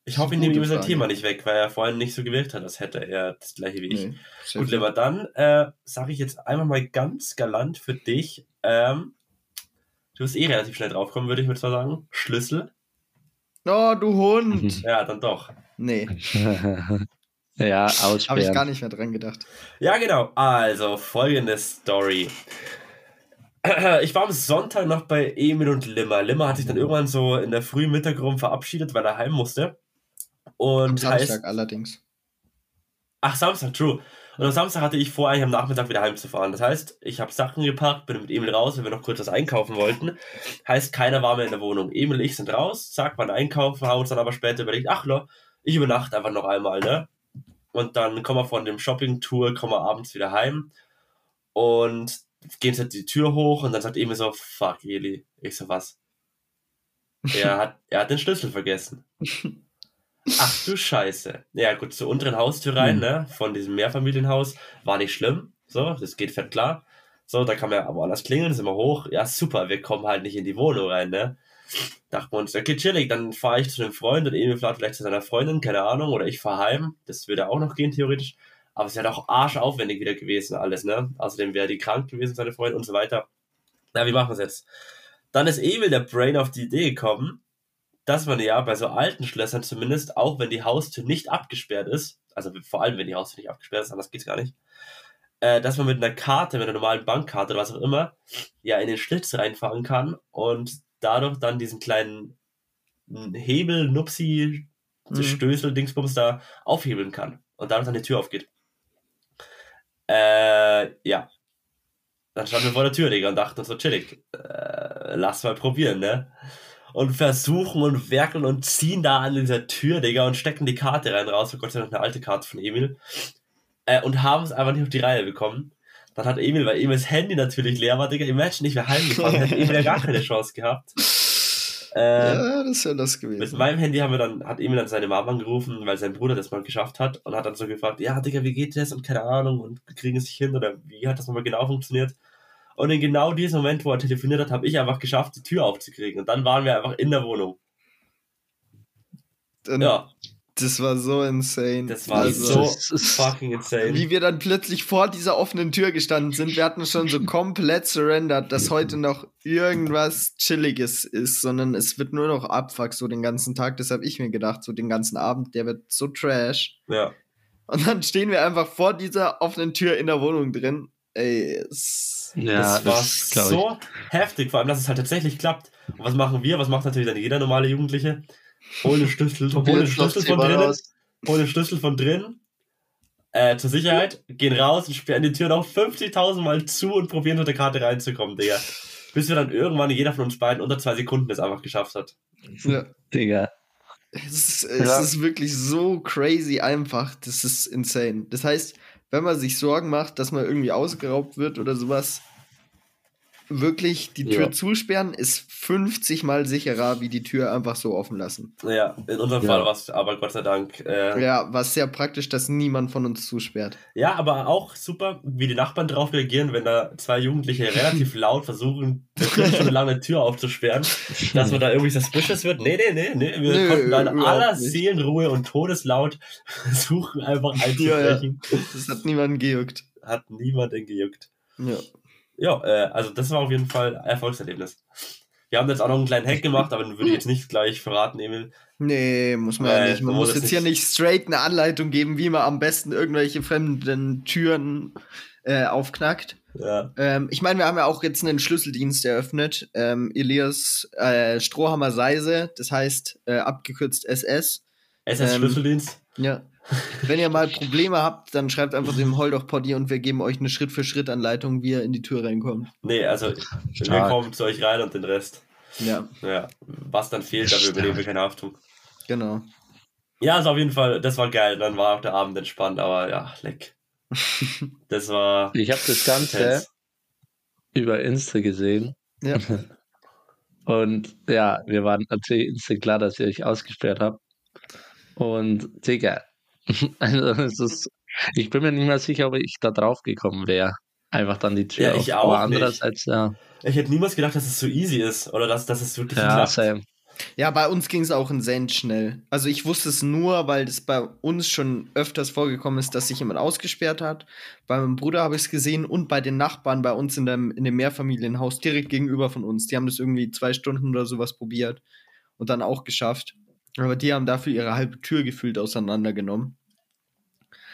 Ich hoffe, ich nehme ihm sein. Thema nicht weg, weil er vorhin nicht so gewirkt hat, als hätte er das gleiche wie ich. nee. Sehr Gut, lieber dann äh, sage ich jetzt einmal mal ganz galant für dich. Ähm, du wirst eh relativ schnell draufkommen, würde ich mir zwar sagen. Schlüssel. Oh, du Hund! Mhm. Ja, dann doch. Nee, <laughs> ja, habe ich aussperren. gar nicht mehr dran gedacht. Ja, genau. Also, folgende Story. <clears throat> Ich war am Sonntag noch bei Emil und Limmer. Limmer hat sich dann irgendwann so in der frühen Mittag rum verabschiedet, weil er heim musste. Am Und heißt, Samstag allerdings. Ach, Samstag, true. Und am Samstag hatte ich vor, eigentlich am Nachmittag wieder heimzufahren. Das heißt, ich habe Sachen gepackt, bin mit Emil raus, weil wir noch kurz was einkaufen wollten. Heißt, keiner war mehr in der Wohnung. Emil und ich sind raus, zack, waren einkaufen, haben uns dann aber später überlegt, ach, lo, ich übernachte einfach noch einmal, ne? Und dann kommen wir von dem Shopping-Tour, kommen wir abends wieder heim und gehen jetzt die Tür hoch und dann sagt Emil so, fuck, Eli. Ich so, was? <laughs> Er hat, er hat den Schlüssel vergessen. <laughs> Ach du Scheiße. Ja, gut, zur unteren Haustür rein, Hm. ne? Von diesem Mehrfamilienhaus. War nicht schlimm. So, das geht fett klar. So, da kann man ja aber anders klingeln, sind wir hoch. Ja, super, wir kommen halt nicht in die Wohnung rein, ne? Dachten wir uns, okay, chillig, dann fahre ich zu einem Freund und Emil fährt vielleicht zu seiner Freundin, keine Ahnung, oder ich fahre heim. Das würde auch noch gehen, theoretisch. Aber es wäre doch arschaufwendig wieder gewesen, alles, ne? Außerdem wäre die krank gewesen, seine Freundin und so weiter. Na, wie machen wir es jetzt? Dann ist Emil der Brain auf die Idee gekommen, dass man ja bei so alten Schlössern zumindest, auch wenn die Haustür nicht abgesperrt ist, also vor allem wenn die Haustür nicht abgesperrt ist, anders geht's gar nicht, äh, dass man mit einer Karte, mit einer normalen Bankkarte oder was auch immer, ja in den Schlitz reinfahren kann und dadurch dann diesen kleinen Hebel, Nupsi, Mhm. Stößel, Dingsbums da aufhebeln kann und dadurch dann die Tür aufgeht. Äh, ja. Dann standen wir vor der Tür, Digga, und dachten so, chillig, äh, lass mal probieren, ne? Und versuchen und werkeln und ziehen da an dieser Tür, Digga, und stecken die Karte rein raus. Oh Gott sei Dank eine alte Karte von Emil. Äh, und haben es einfach nicht auf die Reihe bekommen. Dann hat Emil, weil Emils Handy natürlich leer war, Digga, imagine, ich wäre heimgefahren, hätte Emil ja gar keine Chance gehabt. Äh, ja, das wäre das mit gewesen. meinem Handy haben wir dann, hat Emil dann seine Mama angerufen, weil sein Bruder das mal geschafft hat und hat dann so gefragt, ja, Digga, wie geht das und keine Ahnung und kriegen es nicht hin oder wie hat das nochmal genau funktioniert? Und in genau diesem Moment, wo er telefoniert hat, habe ich einfach geschafft, die Tür aufzukriegen und dann waren wir einfach in der Wohnung. Dann, Ja, Das war so insane. das war Also, so fucking insane. Wie wir dann plötzlich vor dieser offenen Tür gestanden sind, wir hatten schon so komplett surrendert, dass heute noch irgendwas Chilliges ist, sondern es wird nur noch Abfuck so den ganzen Tag. Das habe ich mir gedacht, so den ganzen Abend, der wird so trash. Ja, Und dann stehen wir einfach vor dieser offenen Tür in der Wohnung drin. Ey, es, Ja, das war das ich. so heftig, vor allem, dass es halt tatsächlich klappt. Und was machen wir? Was macht natürlich dann jeder normale Jugendliche? Holen den Schlüssel, holen den Schlüssel von drinnen, holen den Schlüssel von drin, äh, zur Sicherheit, gehen raus und sperren die Tür noch 50.000 Mal zu und probieren mit der Karte reinzukommen, Digga. Bis wir dann irgendwann jeder von uns beiden unter zwei Sekunden das einfach geschafft hat. ja, Digga. es, ist, es Ja. ist wirklich so crazy einfach. Das ist insane. Das heißt, wenn man sich Sorgen macht, dass man irgendwie ausgeraubt wird oder sowas, wirklich die Tür Ja. zusperren ist 50 mal sicherer, wie die Tür einfach so offen lassen. Ja, in unserem Ja. Fall war es aber Gott sei Dank. Äh, ja. Ja, was sehr praktisch, dass niemand von uns zusperrt. aber auch super, wie die Nachbarn drauf reagieren, wenn da zwei Jugendliche <laughs> relativ laut versuchen, eine Viertelstunde lang eine Tür aufzusperren, dass man da irgendwie suspicious wird. Nee, nee, nee, nee. Wir Nö, konnten da in überhaupt aller nicht. Seelenruhe und Todeslaut <laughs> versuchen, einfach einzubrechen. Das hat niemanden gejuckt. Hat niemanden gejuckt. Ja. Ja, äh, also das war auf jeden Fall ein Erfolgserlebnis. Wir haben jetzt auch noch einen kleinen Hack gemacht, aber den würde ich jetzt nicht gleich verraten, Emil. Nee, muss man ja Äh, nicht. Man muss jetzt es hier nicht- nicht straight eine Anleitung geben, wie man am besten irgendwelche fremden Türen äh, aufknackt. Ja, Ähm, ich meine, wir haben ja auch jetzt einen Schlüsseldienst eröffnet. Ähm, Elias äh, Strohhammer Seise, das heißt äh, abgekürzt SS. SS Ähm, Schlüsseldienst. Ja. Wenn ihr mal Probleme habt, dann schreibt einfach dem Holdoch Poddy und wir geben euch eine Schritt-für-Schritt-Anleitung, wie ihr in die Tür reinkommt. Nee, also wir kommen zu euch rein und den Rest. Ja, Ja, was dann fehlt, dafür übernehmen wir keine Haftung. genau. Ja, also auf jeden Fall, das war geil. Dann war auch der Abend entspannt, aber ja, leck. <laughs> Das war. Ich habe das Ganze intens. über Insta gesehen. Ja. <laughs> Und ja, wir waren natürlich instant klar, dass ihr euch ausgesperrt habt. Und Digga, <laughs> also es ist, ich bin mir nicht mehr sicher, ob ich da drauf gekommen wäre. Einfach dann die Tür Ja, ich auf. auch Aber nicht. andererseits, ja, Ich hätte niemals gedacht, dass es so easy ist oder dass, dass es wirklich ja, klappt. same. Ja, bei uns ging es auch in Send schnell. Also ich wusste es nur, weil das bei uns schon öfters vorgekommen ist, dass sich jemand ausgesperrt hat. Bei meinem Bruder habe ich es gesehen und bei den Nachbarn bei uns in dem, in dem Mehrfamilienhaus direkt gegenüber von uns. Die haben das irgendwie zwei Stunden oder sowas probiert und dann auch geschafft. Aber die haben dafür ihre halbe Tür gefühlt auseinandergenommen.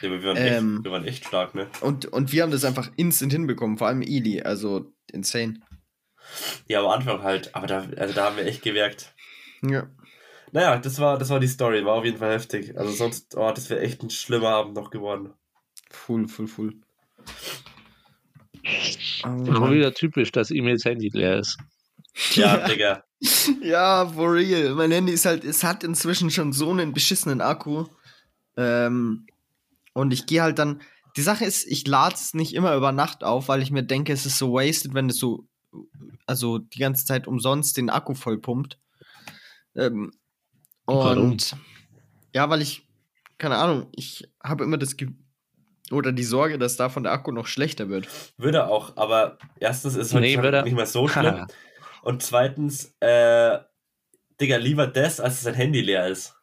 Ja, aber wir, waren Ähm. echt, wir waren echt stark, ne? Und, und wir haben das einfach instant hinbekommen, vor allem Eli. Also insane. Ja, am Anfang halt, aber da, also da haben wir echt gewerkt. Ja. Naja, das war, das war die Story, war auf jeden Fall heftig. Also sonst, oh, das wäre echt ein schlimmer Abend noch geworden. Full, full, full. Auch wieder typisch, dass E-Mails Handy leer ist. Ja, Ja. Digga. Ja, for real. Mein Handy ist halt, es hat inzwischen schon so einen beschissenen Akku. Ähm, und ich gehe halt dann. Die Sache ist, ich lade es nicht immer über Nacht auf, weil ich mir denke, es ist so wasted, wenn es so, also die ganze Zeit umsonst den Akku voll pumpt. Ähm, Warum? und ja, weil ich, keine Ahnung, ich habe immer das Ge oder die Sorge, dass davon der Akku noch schlechter wird. Würde auch, aber erstens ist es Nee, nicht mehr so <laughs> schlimm. Und zweitens, äh, Digga, lieber das, als dass dein Handy leer ist.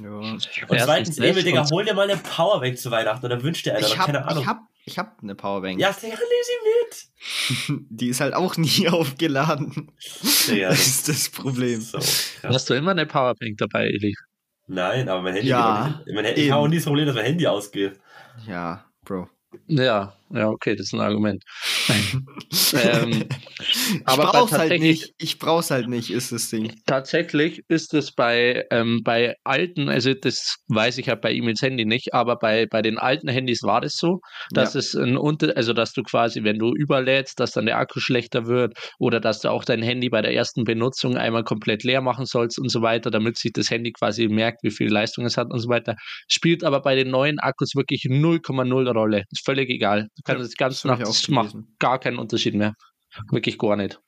Ja. Und zweitens, Emil, Digga, hol dir mal eine Powerbank zu Weihnachten oder wünscht dir eine, Ich hab, keine Ahnung. ich hab, ich hab eine Powerbank. ja, Digga, nimm sie mit. <laughs> Die ist halt auch nie <laughs> aufgeladen. Digga, das ist das Problem. so. Hast du immer eine Powerbank dabei, Eli? Nein, aber mein Handy Ja, geht auch nicht. Mein ich habe auch nie das Problem, dass mein Handy ausgeht. Ja, Bro. Ja, ja, okay, das ist ein Argument. <laughs> ähm, Ich aber brauch's halt nicht. Ich brauch's halt nicht, ist das Ding. Tatsächlich ist es bei, ähm, bei alten, also das weiß ich halt bei E-Mails Handy nicht, aber bei, bei den alten Handys war das so, dass Ja. es ein Unter, also dass du quasi, wenn du überlädst, dass dann der Akku schlechter wird oder dass du auch dein Handy bei der ersten Benutzung einmal komplett leer machen sollst und so weiter, damit sich das Handy quasi merkt, wie viel Leistung es hat und so weiter. Spielt aber bei den neuen Akkus wirklich 0,0 Rolle. Ist völlig egal. Du kannst Ja, das ganze das Nacht, ich das macht gar keinen Unterschied mehr. Wirklich gar nicht.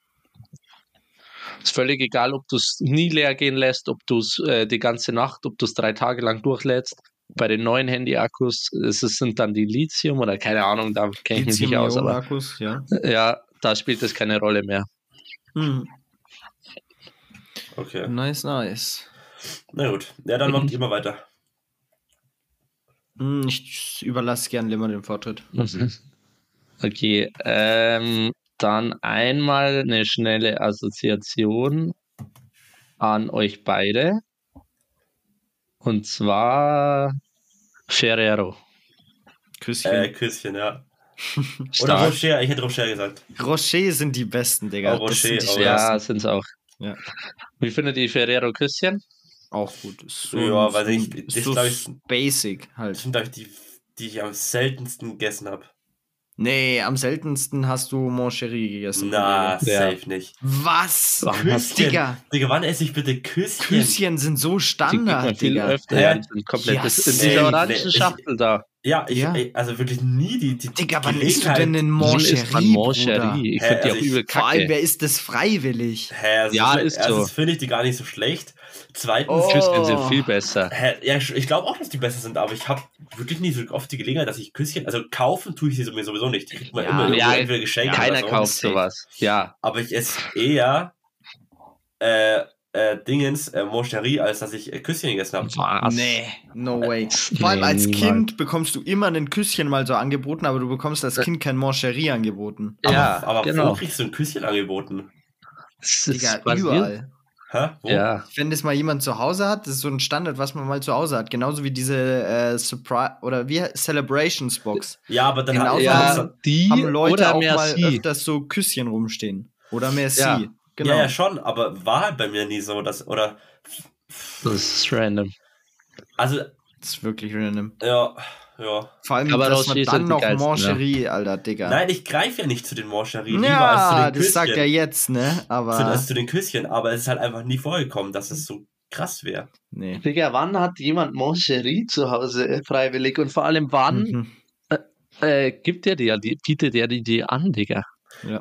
Ist völlig egal, ob du es nie leer gehen lässt, ob du es äh, die ganze Nacht, ob du es drei Tage lang durchlädst. Bei den neuen Handy-Akkus sind dann die Lithium oder keine Ahnung, da kenne ich mich nicht aus, aber Akkus, ja. ja, da spielt es keine Rolle mehr. Hm. Okay. Nice, nice. Na gut. Ja, dann macht ihr mal weiter. Hm, ich überlasse gern Limmer den Vortritt. Okay, ähm, dann einmal eine schnelle Assoziation an euch beide. Und zwar Ferrero. Küsschen. Äh, Küsschen, ja. <laughs> Oder. Rocher, ich hätte Rocher gesagt. Rocher sind die besten, Digga. Oh, Das Rocher, sind die oh, stärksten. Ja, sind's auch. Ja. Wie findet ihr Ferrero Küsschen? Auch gut. Ist so Ja, ein- weiß so ich ist Das so ich- basic Das halt. sind, glaube ich, die, die ich am seltensten gegessen habe. Nee, am seltensten hast du Mon Chéri gegessen. Na, Ja. safe nicht. Was? Ach, Küsschen. Digga. Digga, wann esse ich bitte Küsschen? Küsschen sind so Die Standard, viel Digga. öfter. Ja, die sind komplett Ja, das in dieser orangen Ich- Schachtel da. Ja, ich, Ja. ey, also wirklich nie die, die Digga, wann isst du denn den Mon Wann isst man Chéri, Mon Bruder? Chéri? Ich finde die also auch ich- übel Vor allem, kacke. wer isst das freiwillig? Hä, also Ja, so- ist so. Erstens finde ich die gar nicht so schlecht. Zweitens, Oh. Küsschen sind viel besser. ja, ich, glaube auch, dass die besser sind, aber ich habe wirklich nie so oft die Gelegenheit, dass ich Küsschen, also kaufen tue ich sie mir sowieso nicht. Die kriegt man Ja, immer ja, entweder geschenkt Keiner kauft sowas. Ja. Aber ich esse eher äh, äh, Dingens, äh, Moncherie, als dass ich äh, Küsschen gegessen habe. Was? Nee, no way. Nee, Vor allem als. Kind bekommst du immer ein Küsschen mal so angeboten, aber du bekommst als Kind kein Mancherie angeboten. Ja, aber, aber genau. wo kriegst du ein Küsschen angeboten? Das ist Digga, überall. Hä? Wo? Ja. Wenn das mal jemand zu Hause hat, das ist so ein Standard, was man mal zu Hause hat. Genauso wie diese äh, Surprise oder wie Celebrations Box. Ja, aber dann Genauso Ja, haben- die Haben Leute oder auch mal Merci. öfters so Küsschen rumstehen. Oder Merci. Ja. Genau. Ja, ja, schon, aber war halt bei mir nie so, dass, oder, Das ist random. also, Das ist wirklich random. ja, ja. Vor allem, Aber dass man dann die noch geilsten, Mancherie, Alter, Digga. Nein, ich greife ja nicht zu den Moncherie, lieber als zu ja, den das sagt er jetzt, ne? Zu, Aber. als zu den Küsschen, aber es ist halt einfach nie vorgekommen, dass es so krass wäre. Nee. Digga, wann hat jemand Moncherie zu Hause äh, freiwillig? Und vor allem, wann Mhm. äh, gibt der dir, die, bietet der die dir an, Digga?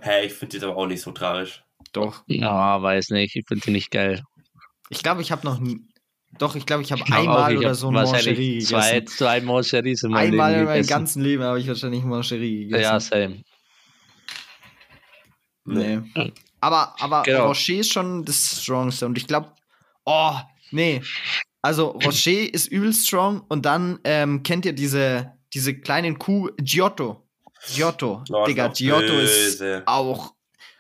Hä, ich finde die aber auch nicht so tragisch. Doch. Ja, weiß nicht. Ich finde die nicht geil. Ich glaube, ich habe noch nie. Doch, ich glaube, ich habe glaub einmal auch, ich oder hab so ein Mancherie zwei, gegessen. zwei Moncheries in meinem Einmal in Leben meinem gegessen. ganzen Leben habe ich wahrscheinlich Mancherie gegessen. Ja, same. Nee. Aber, aber Genau. Rocher ist schon das Strongste. Und ich glaube, oh, nee. Also Rocher ist übel strong und dann ähm, kennt ihr diese, diese kleinen Kuh, Giotto. Giotto. Oh, Digga, Giotto böse. ist auch.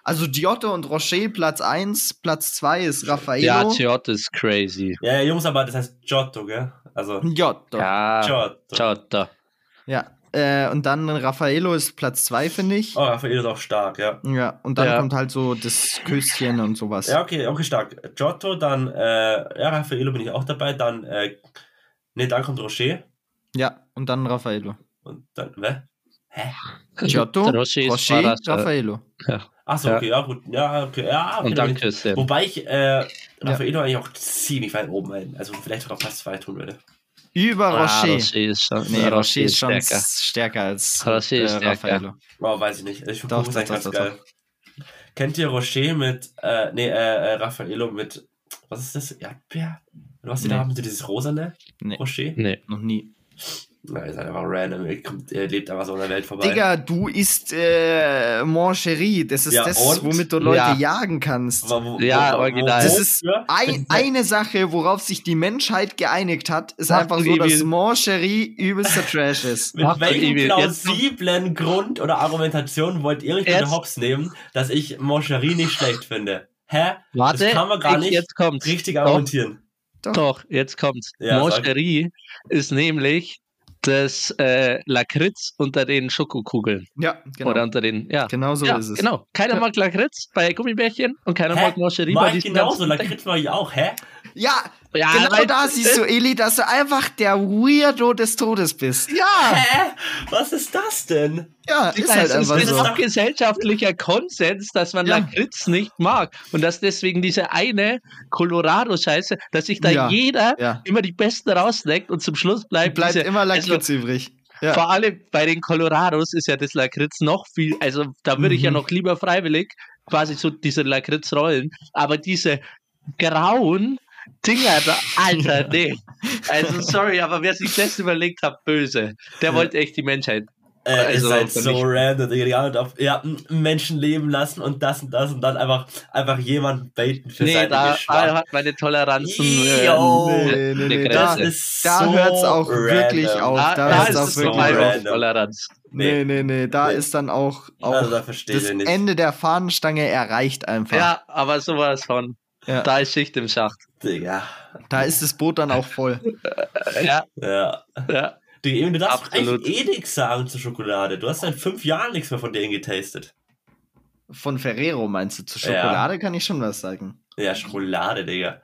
Also Giotto und Rocher Platz 1, Platz 2 ist Raffaello. Ja, Giotto ist crazy. Ja, ja, Jungs, aber das heißt Giotto, gell? Also, Giotto. Ja. Ja, Giotto. Giotto. Äh, und dann Raffaello ist Platz 2, finde ich. Oh, Raffaello ist auch stark, ja. Ja, und dann Ja. kommt halt so das Küsschen und sowas. Ja, okay, okay, stark. Giotto, dann, äh, ja, Raffaello bin ich auch dabei, dann, äh, ne, dann kommt Rocher Ja, und dann Raffaello. und dann, wer? Hä? Giotto, Rocher ist Rocher, äh, Raffaello. Achso, Ja. okay, ja, gut, ja, okay, ja, okay. Und dann Küsschen. Wobei ich, äh, Raffaello eigentlich auch ziemlich weit oben ein, also vielleicht sogar fast zwei tun würde. Über Ah, Rocher. Rocher ist schon, Nee, Rocher Rocher ist schon stärker. stärker, als Rocher äh, stärker. Raffaello. Oh, weiß ich nicht. Ich finde Doch, doch, eigentlich ganz doch, geil. Kennt ihr Rocher mit, äh, nee, äh, äh, Raffaello mit, was ist das? Erdbeer? Was Nee. da haben? So dieses rosane Nee, Rocher? Nee. noch nie. Na, ist halt einfach random. Er, kommt, er lebt einfach so in der Welt vorbei. Digga, du isst äh, Mancherie. Das ist Ja, das, und? womit du Leute Ja. jagen kannst. Wo- wo- Ja, wo- original. Das ist ein, eine Sache, worauf sich die Menschheit geeinigt hat, ist Macht einfach so, Evil. dass Mancherie übelster Trash ist. <laughs> Mit Macht welchem. Jetzt- plausiblen Grund oder Argumentation wollt ihr Jetzt- hops nehmen, dass ich Mancherie nicht schlecht finde? Hä? Warte, das kann man gar ich- nicht jetzt richtig Doch. argumentieren. Doch, jetzt kommt's. Ja. Moncherie ist nämlich das äh, Lakritz unter den Schokokugeln. Ja, genau. Oder unter den, ja. genau so ja, ist es. genau. Keiner Ja. mag Lakritz bei Gummibärchen und keiner Hä? mag Moncherie Mach bei ich diesen genauso, Lakritz mach ich auch, hä? Ja, Ja, genau weil- da siehst du, Eli, dass du einfach der Weirdo des Todes bist. Ja, Hä? Was ist das denn? Ja, ist halt es ist, einfach das ist so. gesellschaftlicher Konsens, dass man Ja. Lakritz nicht mag. Und dass deswegen diese eine Colorado-Scheiße, dass sich da Ja. jeder Ja. immer die Besten rausleckt und zum Schluss bleibt, Bleibt diese, immer also- Lakritz übrig. Ja. Vor allem bei den Colorados ist ja das Lakritz noch viel, also da würde ich ja Mhm. noch lieber freiwillig quasi so diese Lakritz rollen, aber diese grauen Dinger da, Alter, nee. Also sorry, aber wer sich das überlegt hat, böse. Der wollte echt die Menschheit. Äh, Also, ist halt so ich- random, Digga. Haben auf, ihr habt einen Menschen leben lassen und das und das und dann einfach, einfach jemanden baiten für Nee, seinen da, da Geschmack. hat meine Toleranzen Yo. äh, Nee, nee, nee, Das Grenze. ist Da so hört's auch random. wirklich auf. Da, Da da ist auch es wirklich auf. Toleranz. Nee, nee, nee, da Nee. ist dann auch, auch Also da das nicht. Ende der Fahnenstange erreicht einfach. Ja, aber sowas von. Ja. Da ist Schicht im Schacht. Digga. Da ist das Boot dann auch voll. <laughs> Ja, Ja. ja. Digga, eben, du darfst Absolut. eigentlich eh nichts sagen zur Schokolade. Du hast seit fünf Jahren nichts mehr von denen getastet. Von Ferrero meinst du? Zu Ja. Schokolade kann ich schon was sagen. Ja, Schokolade, Digga.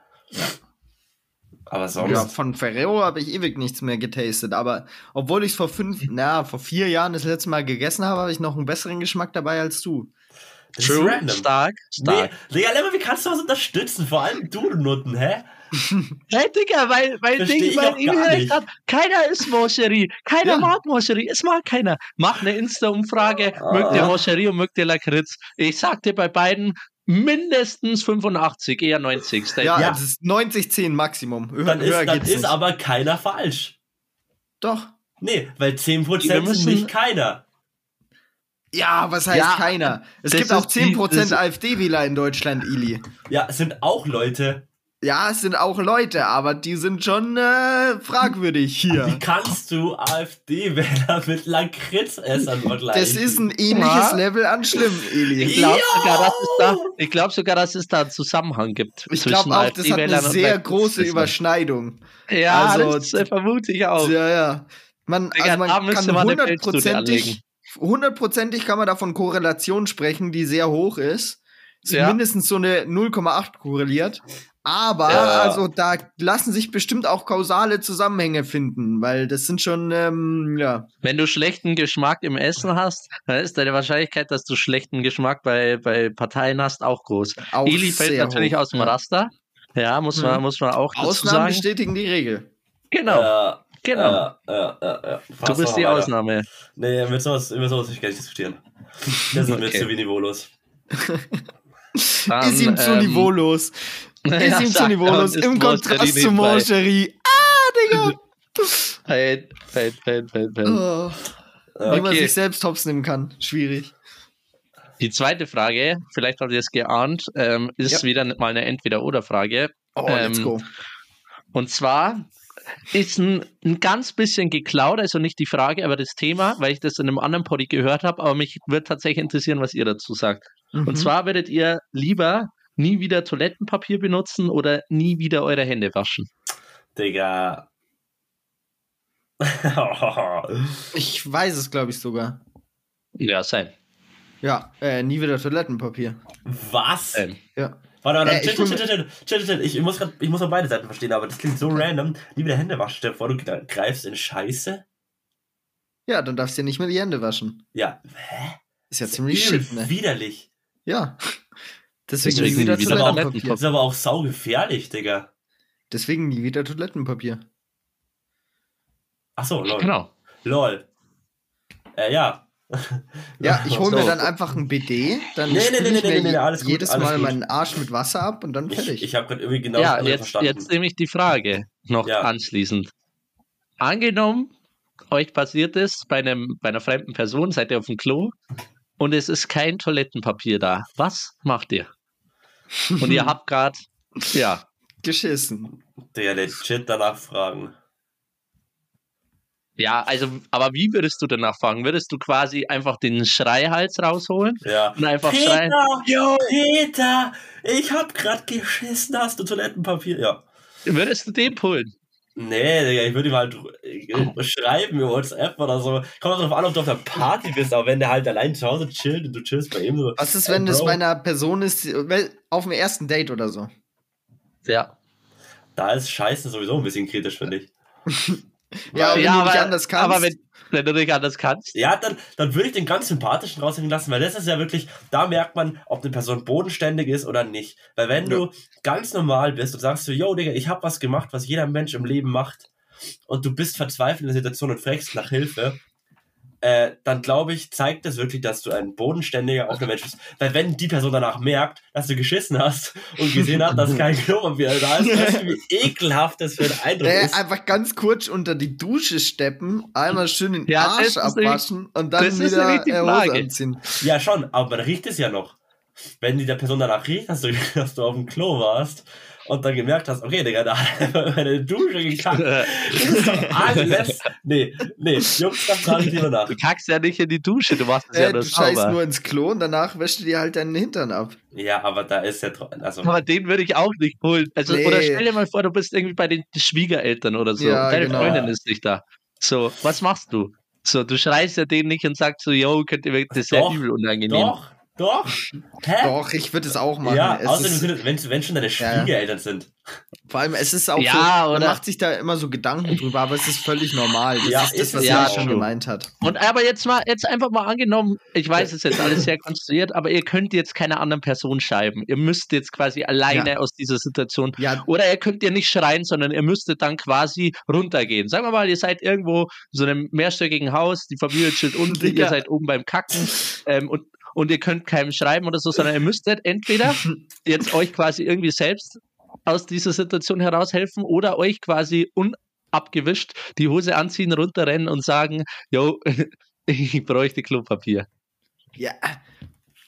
Aber sonst. Ja, von Ferrero habe ich ewig nichts mehr getastet. Aber obwohl ich es vor fünf, na, vor vier Jahren das letzte Mal gegessen habe, habe ich noch einen besseren Geschmack dabei als du. Das ist True, random. stark, Nee, stark. Digga, Lemmer, wie kannst du was unterstützen? Vor allem du, Nutten, hä? <laughs> Hey, Digga, weil, weil, Ding, ich weil auch ich gar recht nicht. hab, keiner ist Moncherie. Keiner Ja. mag Moncherie. Es mag keiner. Mach eine Insta-Umfrage. Ah. Mögt ihr Moncherie und mögt ihr Lakritz? Ich sag dir bei beiden mindestens 85, eher 90. Stay Ja, Ja. das ist 90-10 Maximum. Höher, Dann ist, höher dann geht's ist nicht. aber keiner falsch. Doch. Nee, weil 10% Wir müssen- sind nicht keiner. Ja, was heißt Ja, keiner? Es gibt auch ist die- 10% das- AfD-Wähler in Deutschland, Ili. Ja, es sind auch Leute, Ja, es sind auch Leute, aber die sind schon äh, fragwürdig hier. Wie kannst du AfD-Wähler <laughs> mit Lakritzessern vergleichen? Das ist ein ähnliches Ja. Level an schlimm, Eli. Ich glaube sogar, dass es da, ich glaub sogar, dass es da einen Zusammenhang gibt. Ich glaube auch, das hat eine sehr große. Überschneidung. Ja, Also, das äh, vermute ich auch. Ja, ja. Man, also man kann hundertprozentig, hundertprozentig kann man davon Korrelation sprechen, die sehr hoch ist. Ja. Mindestens so eine 0,8 korreliert. Aber Ja. also da lassen sich bestimmt auch kausale Zusammenhänge finden, weil das sind schon, ähm, ja. Wenn du schlechten Geschmack im Essen hast, dann ist deine Wahrscheinlichkeit, dass du schlechten Geschmack bei, bei Parteien hast, auch groß. Auch Eli fällt sehr natürlich hoch, aus dem ja. Raster. Ja, muss man, Mhm. muss man auch dazu Ausnahmen sagen. bestätigen die Regel. Genau, Ja, genau. ja, ja, ja, ja. du bist die weiter. Ausnahme. Nee, mit sowas, über sowas will ich gar nicht diskutieren. Das ist mir Okay. zu wie niveaulos. <laughs> Dann, ist ihm zu ähm, niveaulos. <laughs> ja, Ist ihm zu niveaulos. Im Kontrast zu. Moncherie. Ah, Digga. Fein, fein, fein, fein, fein. Oh. Wie man Okay. sich selbst hops nehmen kann. Schwierig. Die zweite Frage, vielleicht habt ihr es geahnt, ähm, ist Ja. wieder mal eine Entweder-Oder-Frage. Oh, Ähm, let's go. Und zwar ist ein, ein ganz bisschen geklaut, also nicht die Frage, aber das Thema, weil ich das in einem anderen Poddy gehört habe, aber mich würde tatsächlich interessieren, was ihr dazu sagt. Mhm. Und zwar würdet ihr lieber nie wieder Toilettenpapier benutzen oder nie wieder eure Hände waschen? Digga. <laughs> Ich weiß es, glaube ich, sogar. Ja, sein. Ja, äh, nie wieder Toilettenpapier. Was? Ähm, Ja. Warte, warte, Äh, ich chill, chill, chill, chill, chill. Ich muss grad, ich muss mal beide Seiten verstehen, aber das klingt so random. Nie wieder Hände waschen, stell dir vor, du greifst in Scheiße. Ja, dann darfst du dir nicht mehr die Hände waschen. Ja, hä? Ist ja ziemlich Übel shit, ne? widerlich. Ja. <laughs> Deswegen, Deswegen nie wieder Toilettenpapier. Das ist aber auch saugefährlich, Digga. Deswegen nie wieder Toilettenpapier. Achso, lol. genau. Lol. Äh, ja. <laughs> Ja, ich hole mir So. dann einfach ein BD, dann Nee, nee, nee, ich nee, mir nee, nee, alles gut, jedes alles Mal gut. meinen Arsch mit Wasser ab und dann Ich, fertig. ich habe gerade irgendwie genau ja, jetzt, verstanden. jetzt nehme ich die Frage noch Ja. anschließend. Angenommen, euch passiert es bei, einem, bei einer fremden Person, seid ihr auf dem Klo und es ist kein Toilettenpapier da. Was macht ihr? Und ihr <laughs> habt gerade, ja, Geschissen. Digga, legit danach fragen. Ja, also, aber wie würdest du danach fragen? Würdest du quasi einfach den Schreihals rausholen Ja. und einfach schreien? Peter! Peter! Ich hab grad geschissen, hast du Toilettenpapier? Ja. Würdest du den pullen? Nee, Digga, ich würde ihm halt äh, schreiben über WhatsApp oder so. Kommt auch drauf an, ob du auf der Party bist, aber wenn der halt allein zu Hause chillt und du chillst bei ihm so. Was ist, wenn das bei einer Person ist, auf dem ersten Date oder so? Ja. Da ist Scheiße sowieso ein bisschen kritisch, finde ich. <laughs> Ja, wenn ja, du aber, nicht anders kannst. aber wenn, wenn du nicht anders kannst. Ja, dann, dann würde ich den ganz sympathischen raushängen lassen, weil das ist ja wirklich, da merkt man, ob eine Person bodenständig ist oder nicht. Weil wenn du ganz normal bist und sagst so, yo, Digga, ich habe was gemacht, was jeder Mensch im Leben macht, und du bist verzweifelt in der Situation und fragst nach Hilfe, äh, dann glaube ich, zeigt das wirklich, dass du ein bodenständiger, offener Mensch bist. Weil wenn die Person danach merkt, dass du geschissen hast und gesehen hat, dass kein Klopapier da ist, <laughs> weißt du, wie ekelhaft das für ein Eindruck Äh, ist. einfach ganz kurz unter die Dusche steppen, einmal schön den Ja, Arsch abwaschen und dann wieder die äh, Hose anziehen. Ja, schon, aber man riecht es ja noch. Wenn die der Person danach riecht, dass du, <laughs> dass du auf dem Klo warst und dann gemerkt hast, okay, Digga, da hat <laughs> er meine Dusche gekackt. <laughs> Das ist doch alles. Nee, nee, Jungs, das frage ich lieber nach. Du kackst ja nicht in die Dusche, du machst es ja Äh, nur du scheißt sauber. nur ins Klo und danach wäschst du dir halt deinen Hintern ab. Ja, aber da ist ja also Aber den würde ich auch nicht holen. Also, Nee. Oder stell dir mal vor, du bist irgendwie bei den Schwiegereltern oder so. Ja, Deine genau. Freundin ist nicht da. So, was machst du? So, du schreist ja den nicht und sagst so, yo, könnt ihr wirklich, das ist sehr Doch, übel unangenehm. doch, doch. Hä? Doch, ich würde es auch machen. ja, es außerdem, wenn, wenn schon deine Ja, ja. Schwiegereltern sind. vor allem, es ist auch Ja, so, man macht sich da immer so Gedanken drüber, aber es ist völlig normal. Das Ja, ist das, ist was es er ja schon gemeint hat. Und aber jetzt mal, jetzt einfach mal angenommen, ich weiß, es ist jetzt alles sehr konstruiert, aber ihr könnt jetzt keiner anderen Person schreiben. Ihr müsst jetzt quasi alleine Ja. aus dieser Situation Ja, Oder ihr könnt ja nicht schreien, sondern ihr müsstet dann quasi runtergehen. Sagen wir mal, ihr seid irgendwo in so einem mehrstöckigen Haus, die Familie chillt unten, <laughs> ihr seid oben beim Kacken ähm, und, und ihr könnt keinem schreiben oder so, sondern ihr müsstet entweder jetzt euch quasi irgendwie selbst aus dieser Situation heraushelfen oder euch quasi unabgewischt die Hose anziehen, runterrennen und sagen, yo, <laughs> ich bräuchte Klopapier. ja.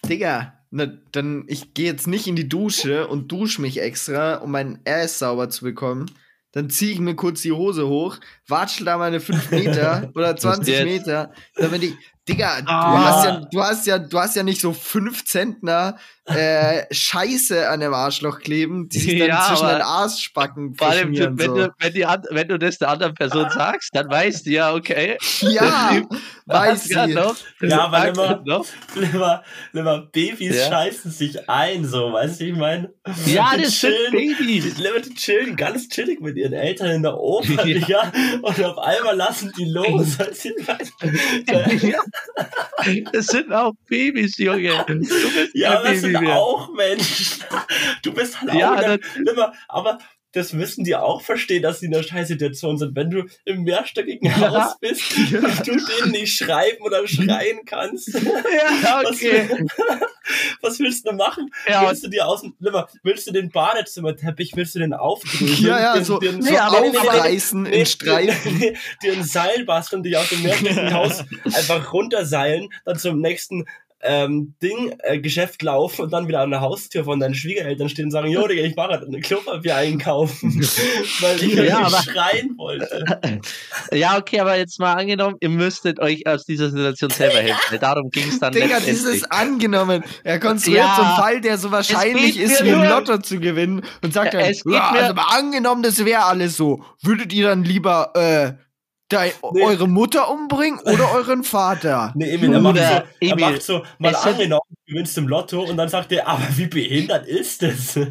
Digga, na, dann ich gehe jetzt nicht in die Dusche und dusche mich extra, um meinen Ass sauber zu bekommen. Dann ziehe ich mir kurz die Hose hoch, watschel da meine 5 Meter <laughs> oder 20 jetzt? Meter, damit ich. Digga, du, Ah. hast ja, du, hast ja, du hast ja nicht so 5 Zentner äh, Scheiße an dem Arschloch kleben, die sich dann Ja, zwischen den Arschbacken Vor allem, wenn, So. du, wenn, die, wenn du das der anderen Person sagst, dann weißt du ja, okay. Ja, <laughs> weiß ja, sie. noch. Ja, weil immer- noch. Lieber, lieber Babys Ja. scheißen sich ein, so, weißt du, wie ich meine? Ja, Die das sind chillen- Babys. Die, die chillen ganz chillig mit ihren Eltern in der Oper, <laughs> Ja. Digga, und auf einmal lassen die los. Ja. <laughs> Das sind auch Babys, Junge. Du bist Ja, aber das Baby sind mehr. auch Menschen. Du bist halt Ja, auch in der, das- immer, aber das müssen die auch verstehen, dass sie in einer Scheißsituation sind. Wenn du im mehrstöckigen Ja. Haus bist <laughs> und <laughs> du denen nicht schreiben oder schreien kannst, <laughs> Ja, was, okay. was willst du machen? Ja, willst du dir aus dem, willst du den Badezimmerteppich, willst du den aufdrücken? Ja, ja, den, so, den, so Nee, aufreißen in Streifen. dir, dir ein Seil basteln, dich aus dem mehrstöckigen Haus einfach runterseilen, dann zum nächsten ähm, Ding, äh, Geschäft laufen und dann wieder an der Haustür von deinen Schwiegereltern stehen und sagen, jo, Digga, ich war gerade ein Klopapier einkaufen, <laughs> weil ich Ja, aber- schreien wollte. <laughs> ja, okay, aber jetzt mal angenommen, ihr müsstet euch aus dieser Situation selber helfen. weil Darum ging es dann Digga, dieses angenommen. Er konstruiert Ja. so einen Fall, der so wahrscheinlich ist, wie im Lotto zu gewinnen und sagt Ja, dann, es geht ja, mir- also angenommen, das wäre alles so. Würdet ihr dann lieber äh, dei- Nee. eure Mutter umbringen oder <laughs> euren Vater? Nee, Emil, er macht so, er Emil, macht so mal es angenommen, du gewinnst im Lotto und dann sagt er, aber wie behindert ist das? <laughs>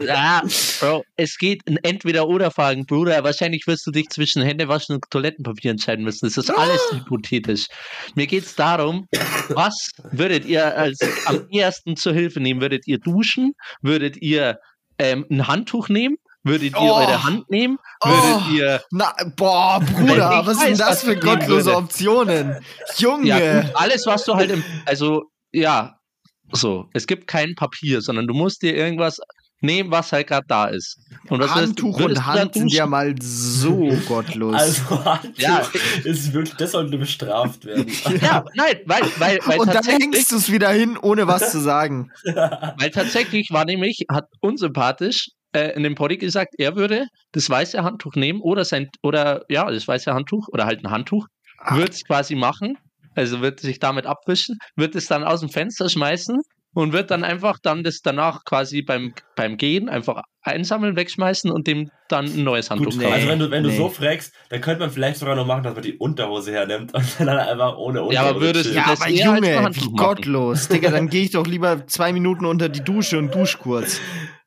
Ja, Bro, es geht ein Entweder-Oder-Fragen, Bruder. Wahrscheinlich wirst du dich zwischen Händewaschen und Toilettenpapier entscheiden müssen. Das ist alles hypothetisch. Mir geht's darum, was würdet ihr als am ersten zur Hilfe nehmen? Würdet ihr duschen? Würdet ihr ähm, ein Handtuch nehmen? Würdet ihr Oh. eure Hand nehmen? Würdet Oh. ihr Na, boah, Bruder, was weiß, sind das für gottlose. Optionen? Junge. Ja, gut, alles, was du halt im, also, ja, so, es gibt kein Papier, sondern du musst dir irgendwas nehmen, was halt gerade da ist. Und du- Handtuch würdest und Hand sind ja mal so <laughs> gottlos. Also Handtuch Ja. ist wirklich, das sollte bestraft werden. <laughs> Ja, nein, weil, weil, weil, und dann tatsächlich, hängst du es wieder hin, ohne was zu sagen. weil tatsächlich war nämlich, hat unsympathisch äh, in dem Poddy gesagt, er würde das weiße Handtuch nehmen oder sein, oder ja, das weiße Handtuch oder halt ein Handtuch, wird es quasi machen, also wird sich damit abwischen, wird es dann aus dem Fenster schmeißen und wird dann einfach dann das danach quasi beim, beim Gehen einfach einsammeln, wegschmeißen und dem dann ein neues Handtuch Gut, nee. kaufen. Also wenn du, wenn du nee. so fragst, dann könnte man vielleicht sogar noch machen, dass man die Unterhose hernimmt und dann einfach ohne Unterhose Ja, aber würdest du Ja, das aber Junge, wie machen. gottlos. Digga, dann gehe ich doch lieber zwei Minuten unter die Dusche und dusch kurz.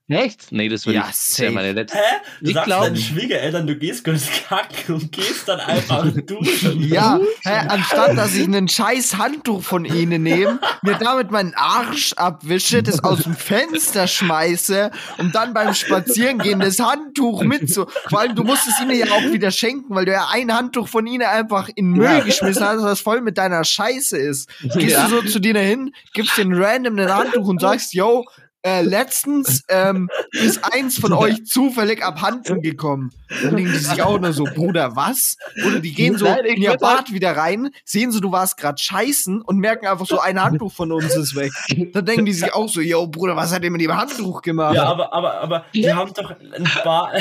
Echt? Nee, das würde Ja, wäre safe. meine letzte. Hä? Du Ich sagst glaub- deinen Schwiegereltern, du gehst kurz kacken und gehst dann einfach <laughs> duschen. Ja, hä, anstatt dass ich ein scheiß Handtuch von ihnen nehme, mir damit meinen Arsch abwische, das aus dem Fenster schmeiße und dann beim Spazierengehen das Handtuch mit so. Vor allem, du musst es ihnen ja auch wieder schenken, weil du ja ein Handtuch von ihnen einfach in Müll Ja. geschmissen hast, was voll mit deiner Scheiße ist. Gehst Ja. du so zu denen hin, gibst den random ein Handtuch und sagst, yo, äh, letztens ähm, ist eins von euch zufällig abhanden gekommen. Dann denken die sich auch nur so, Bruder, was? Oder die gehen so Nein, in ihr Bad wieder rein, sehen so, du warst gerade scheißen und merken einfach so, ein Handtuch von uns ist weg. Dann denken die sich auch so, yo, Bruder, was hat ihr mit dem Handtuch gemacht? Ja, aber, aber, aber die haben doch ein Ba-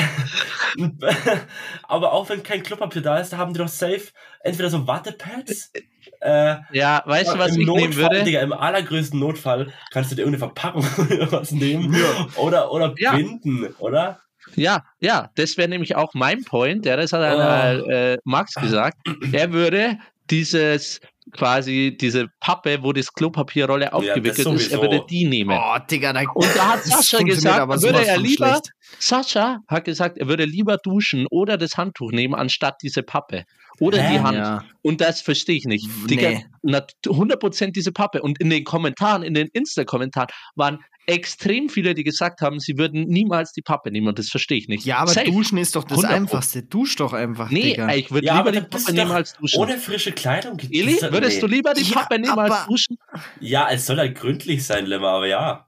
<laughs> <laughs> aber auch wenn kein Klopapier da ist, da haben die doch safe entweder so Wattepads. Äh, Ja, weißt du, was ich Notfall, nehmen würde? Digga, im allergrößten Notfall kannst du dir irgendeine Verpackung <laughs> oder was nehmen. Oder, oder Ja. Binden, oder? Ja, ja, das wäre nämlich auch mein Point. Ja, das hat einer, Oh. äh, Max gesagt. Er würde dieses quasi diese Pappe, wo das Klopapierrolle aufgewickelt ist, er würde die nehmen. Oh, Digga, da Und da hat Sascha gesagt, aber würde er lieber, schlecht. Sascha hat gesagt, er würde lieber duschen oder das Handtuch nehmen, anstatt diese Pappe. Oder Hä? die Hand. Ja. Und das verstehe ich nicht. Nee. Digga, nat- 100% diese Pappe. Und in den Kommentaren, in den Insta-Kommentaren waren extrem viele, die gesagt haben, sie würden niemals die Pappe nehmen. Und das verstehe ich nicht. Ja, aber Safe. duschen ist doch das 100 Pro. Einfachste. Dusch doch einfach, Nee, Digga. ich würde Ja, lieber die Pappe nehmen als duschen. Ohne frische Kleidung Eli, würdest nee. du lieber die Ja, Pappe nehmen als duschen? Ja, es soll halt gründlich sein, Lemmer, aber ja.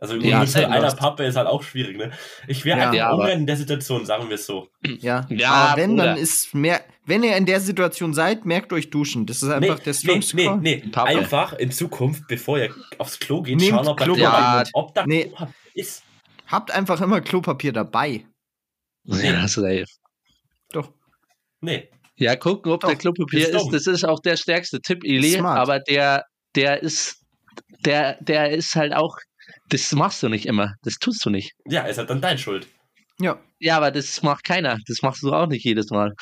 Also Ja, mit einer. Pappe ist halt auch schwierig, ne? Ich wäre Ja. einfach Ja, ungern in der Situation, sagen wir es so. Ja, Ja, aber wenn, Bruder. dann ist mehr, wenn ihr in der Situation seid, merkt euch duschen. Das ist Nee, einfach der nee, strongste nee, Call. nee. Pappe. Einfach in Zukunft, bevor ihr aufs Klo geht, Nehmt schauen, ob da Klopapier mit. ob da Nee. Klopapier ist. Habt einfach immer Klopapier dabei. Ja, safe. Doch. Nee. Ja, gucken, ob Doch, der Klopapier ist. Das ist auch der stärkste Tipp, Eli. Smart. Aber der, der ist, der, der ist halt auch, das machst du nicht immer. Das tust du nicht. Ja, ist halt dann dein Schuld. Ja. Ja, aber das macht keiner. Das machst du auch nicht jedes Mal.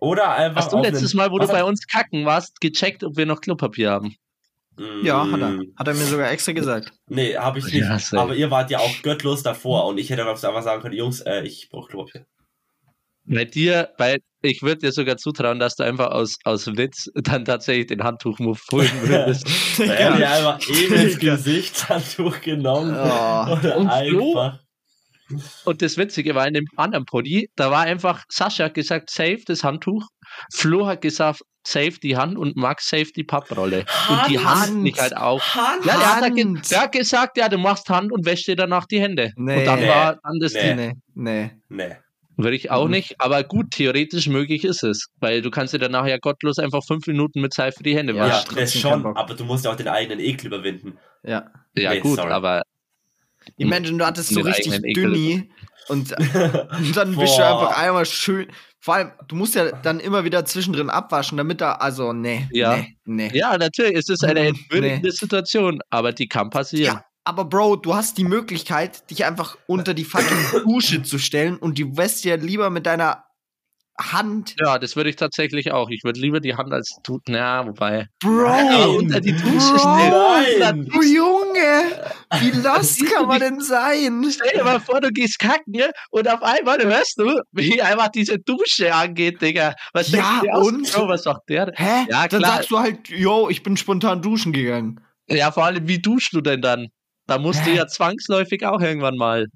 Oder einfach. Hast du letztes Mal, wo du bei uns kacken warst, gecheckt, ob wir noch Klopapier haben? Ja, hat er. Mm, Hat er mir sogar extra gesagt. Nee, habe ich nicht. Ja, aber ihr wart ja auch göttlos davor und ich hätte einfach sagen können, Jungs, äh, ich brauche Klopapier. Bei dir, bei, ich würde dir sogar zutrauen, dass du einfach aus, aus Witz dann tatsächlich den Handtuch-Move holen <laughs> würdest. Da hätte ich einfach eben ins Gesichtshandtuch genommen. Oh. Oder Und Flo? einfach. Und das Witzige war in dem anderen Poddy, da war einfach, Sascha hat gesagt, safe das Handtuch, Flo hat gesagt, safe die Hand und Max safe die Papprolle. Und die Hand. Hand nicht halt auch. Hand. Ja, der hat, halt ge Hand. der hat gesagt, ja, du machst Hand und wäschst dir danach die Hände. Nee. und dann Nee. war dann das Nee. Ding. Nee, nee. Nee. Würde ich auch Mhm. nicht, aber gut, theoretisch möglich ist es. Weil du kannst dir danach ja gottlos einfach fünf Minuten mit Seife die Hände Ja, Ja, waschen. trotzdem das schon, aber du musst ja auch den eigenen Ekel überwinden. Ja. Ja, Nee, gut, sorry. aber Imagine, du hattest so richtig dünni und, und <laughs> dann wischst du einfach einmal schön. Vor allem, du musst ja dann immer wieder zwischendrin abwaschen, damit da, also, nee. Ja. Nee, nee. ja, natürlich, es ist eine <laughs> entwürdigende Situation, aber die kann passieren. Ja, aber Bro, du hast die Möglichkeit, dich einfach unter die fucking Dusche zu stellen und die wäschst dir lieber mit deiner Hand. Ja, das würde ich tatsächlich auch. Ich würde lieber die Hand als tut. Na, wobei. Bro! Aber unter die Dusche stellen. Du Junge! Wie <laughs> lost kann man denn sein? Stell dir mal vor, du gehst kacken ja, und auf einmal hörst du, wie einfach diese Dusche angeht, Digga. Was Ja, und? Bro, was sagt der? Hä? Ja, dann sagst du halt, yo, ich bin spontan duschen gegangen. Ja, vor allem, wie duschst du denn dann? Da musst du ja zwangsläufig auch irgendwann mal.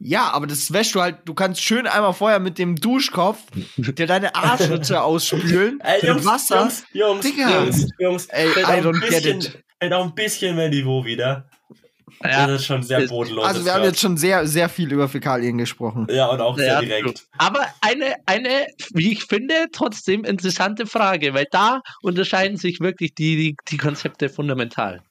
Ja, aber das wäschst du halt, du kannst schön einmal vorher mit dem Duschkopf dir deine Arschritze <laughs> ausspülen Ey, mit Jungs, Wasser. Jungs, Jungs, Digga. Jungs, Jungs, Ey, I don't get bisschen, it. fällt auch ein bisschen mehr Niveau wieder. Ja, das ist schon sehr bodenlos. Also wir haben jetzt schon sehr, sehr viel über Fäkalien gesprochen. Ja, und auch sehr Ja, direkt. Aber eine, eine, wie ich finde, trotzdem interessante Frage, weil da unterscheiden sich wirklich die, die, die Konzepte fundamental.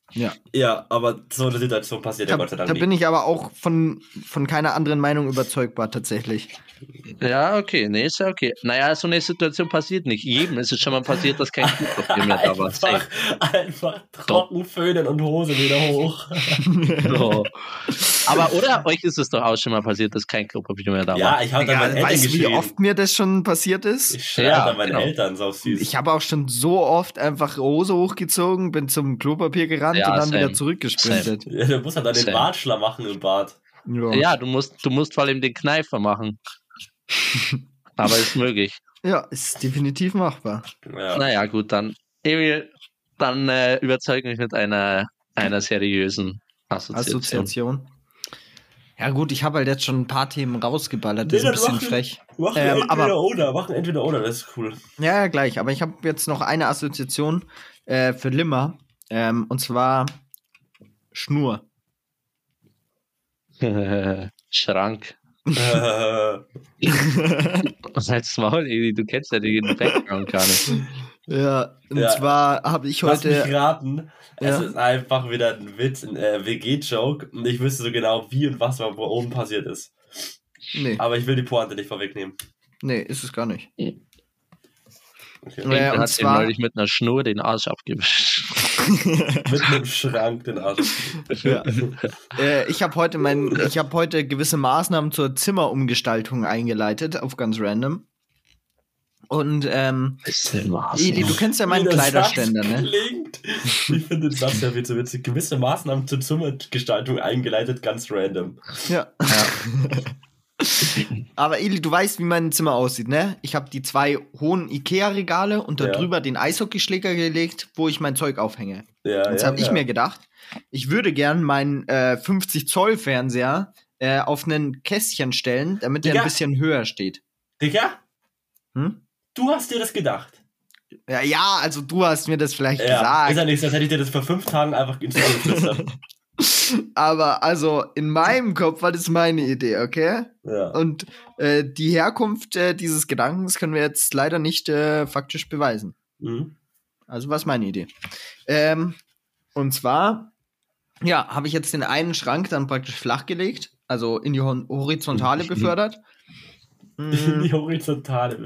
Ja, aber so eine Situation passiert ja Da, Gott sei Dank da bin ich aber auch von, von keiner anderen Meinung überzeugbar, tatsächlich. Ja, okay, nee, ist ja okay. Naja, so eine Situation passiert nicht. Jedem ist es schon mal passiert, dass kein Klopapier mehr da war. einfach, einfach trocken föhnen und Hose wieder hoch. <laughs> So. Aber oder euch ist es doch auch schon mal passiert, dass kein Klopapier mehr da ja, war. ich habe dann Ja, meinen Eltern weißt du, wie oft mir das schon passiert ist? Ich schreie Ja, dann meinen genau. Eltern, so süß. Ich habe auch schon so oft einfach Hose hochgezogen, bin zum Klopapier gerannt Ja, und dann same. wieder zurückgesprintet. ja, du musst halt dann den Same. Bartschler machen im Bad. Ja. Ja, du musst, du musst vor allem den Kneifer machen. <laughs> Aber ist möglich. ja, ist definitiv machbar. Ja. Naja, gut, dann, Emil, dann äh, überzeug mich mit einer, einer seriösen Assoziation. Assoziation. Ja gut, ich habe halt jetzt schon ein paar Themen rausgeballert, Nee, das ist ein bisschen mach- frech. Machen Ähm, entweder aber- oder, machen entweder oder, das ist cool. Ja, ja, gleich. Aber ich habe jetzt noch eine Assoziation äh, für Limmer. Ähm, und zwar Schnur. <laughs> Schrank. äh, <laughs> Was heißt Maul, Edi? Du kennst ja den Background gar nicht. <laughs> Ja, und Ja. zwar habe ich lass mich heute. raten. Es Ja. ist einfach wieder ein Witz, ein äh, WG-Joke und ich wüsste so genau, wie und was da oben passiert ist. Nee, Aber ich will die Pointe nicht vorwegnehmen. nee, ist es gar nicht. Okay. Ja, Äh, und hat zwar- ihm neulich mit einer Schnur den Arsch abgewischt. <laughs> Mit einem Schrank den Arsch. Ja. äh, ich habe heute mein, ich habe heute gewisse Maßnahmen zur Zimmerumgestaltung eingeleitet, auf ganz random. Und ähm, Eli, du kennst ja meinen der Kleiderständer, ne? Klingt. Ich finde Satz ja viel zu witzig. Gewisse Maßnahmen zur Zimmergestaltung eingeleitet, ganz random. Ja. Aber Eli, du weißt, wie mein Zimmer aussieht, ne? Ich habe die zwei hohen Ikea-Regale und Ja. darüber den Eishockeyschläger gelegt, wo ich mein Zeug aufhänge. Ja, Jetzt ja, habe ich ja. mir gedacht, ich würde gern meinen äh, 50-Zoll-Fernseher äh, auf einen Kästchen stellen, damit der Digga. ein bisschen höher steht. Digga, Hm? Du hast dir das gedacht. Ja, ja, also du hast mir das vielleicht Ja, ist ja gesagt. nichts, als hätte ich dir das vor fünf Tagen einfach ins Ohr geflüstert. <laughs> Aber also in meinem Kopf war das meine Idee, okay? Ja. Und äh, die Herkunft äh, dieses Gedankens können wir jetzt leider nicht äh, faktisch beweisen. Mhm. Also was meine Idee. Ähm, und zwar, ja, habe ich jetzt den einen Schrank dann praktisch flachgelegt, also in die Horizontale befördert. In Mm, die Horizontale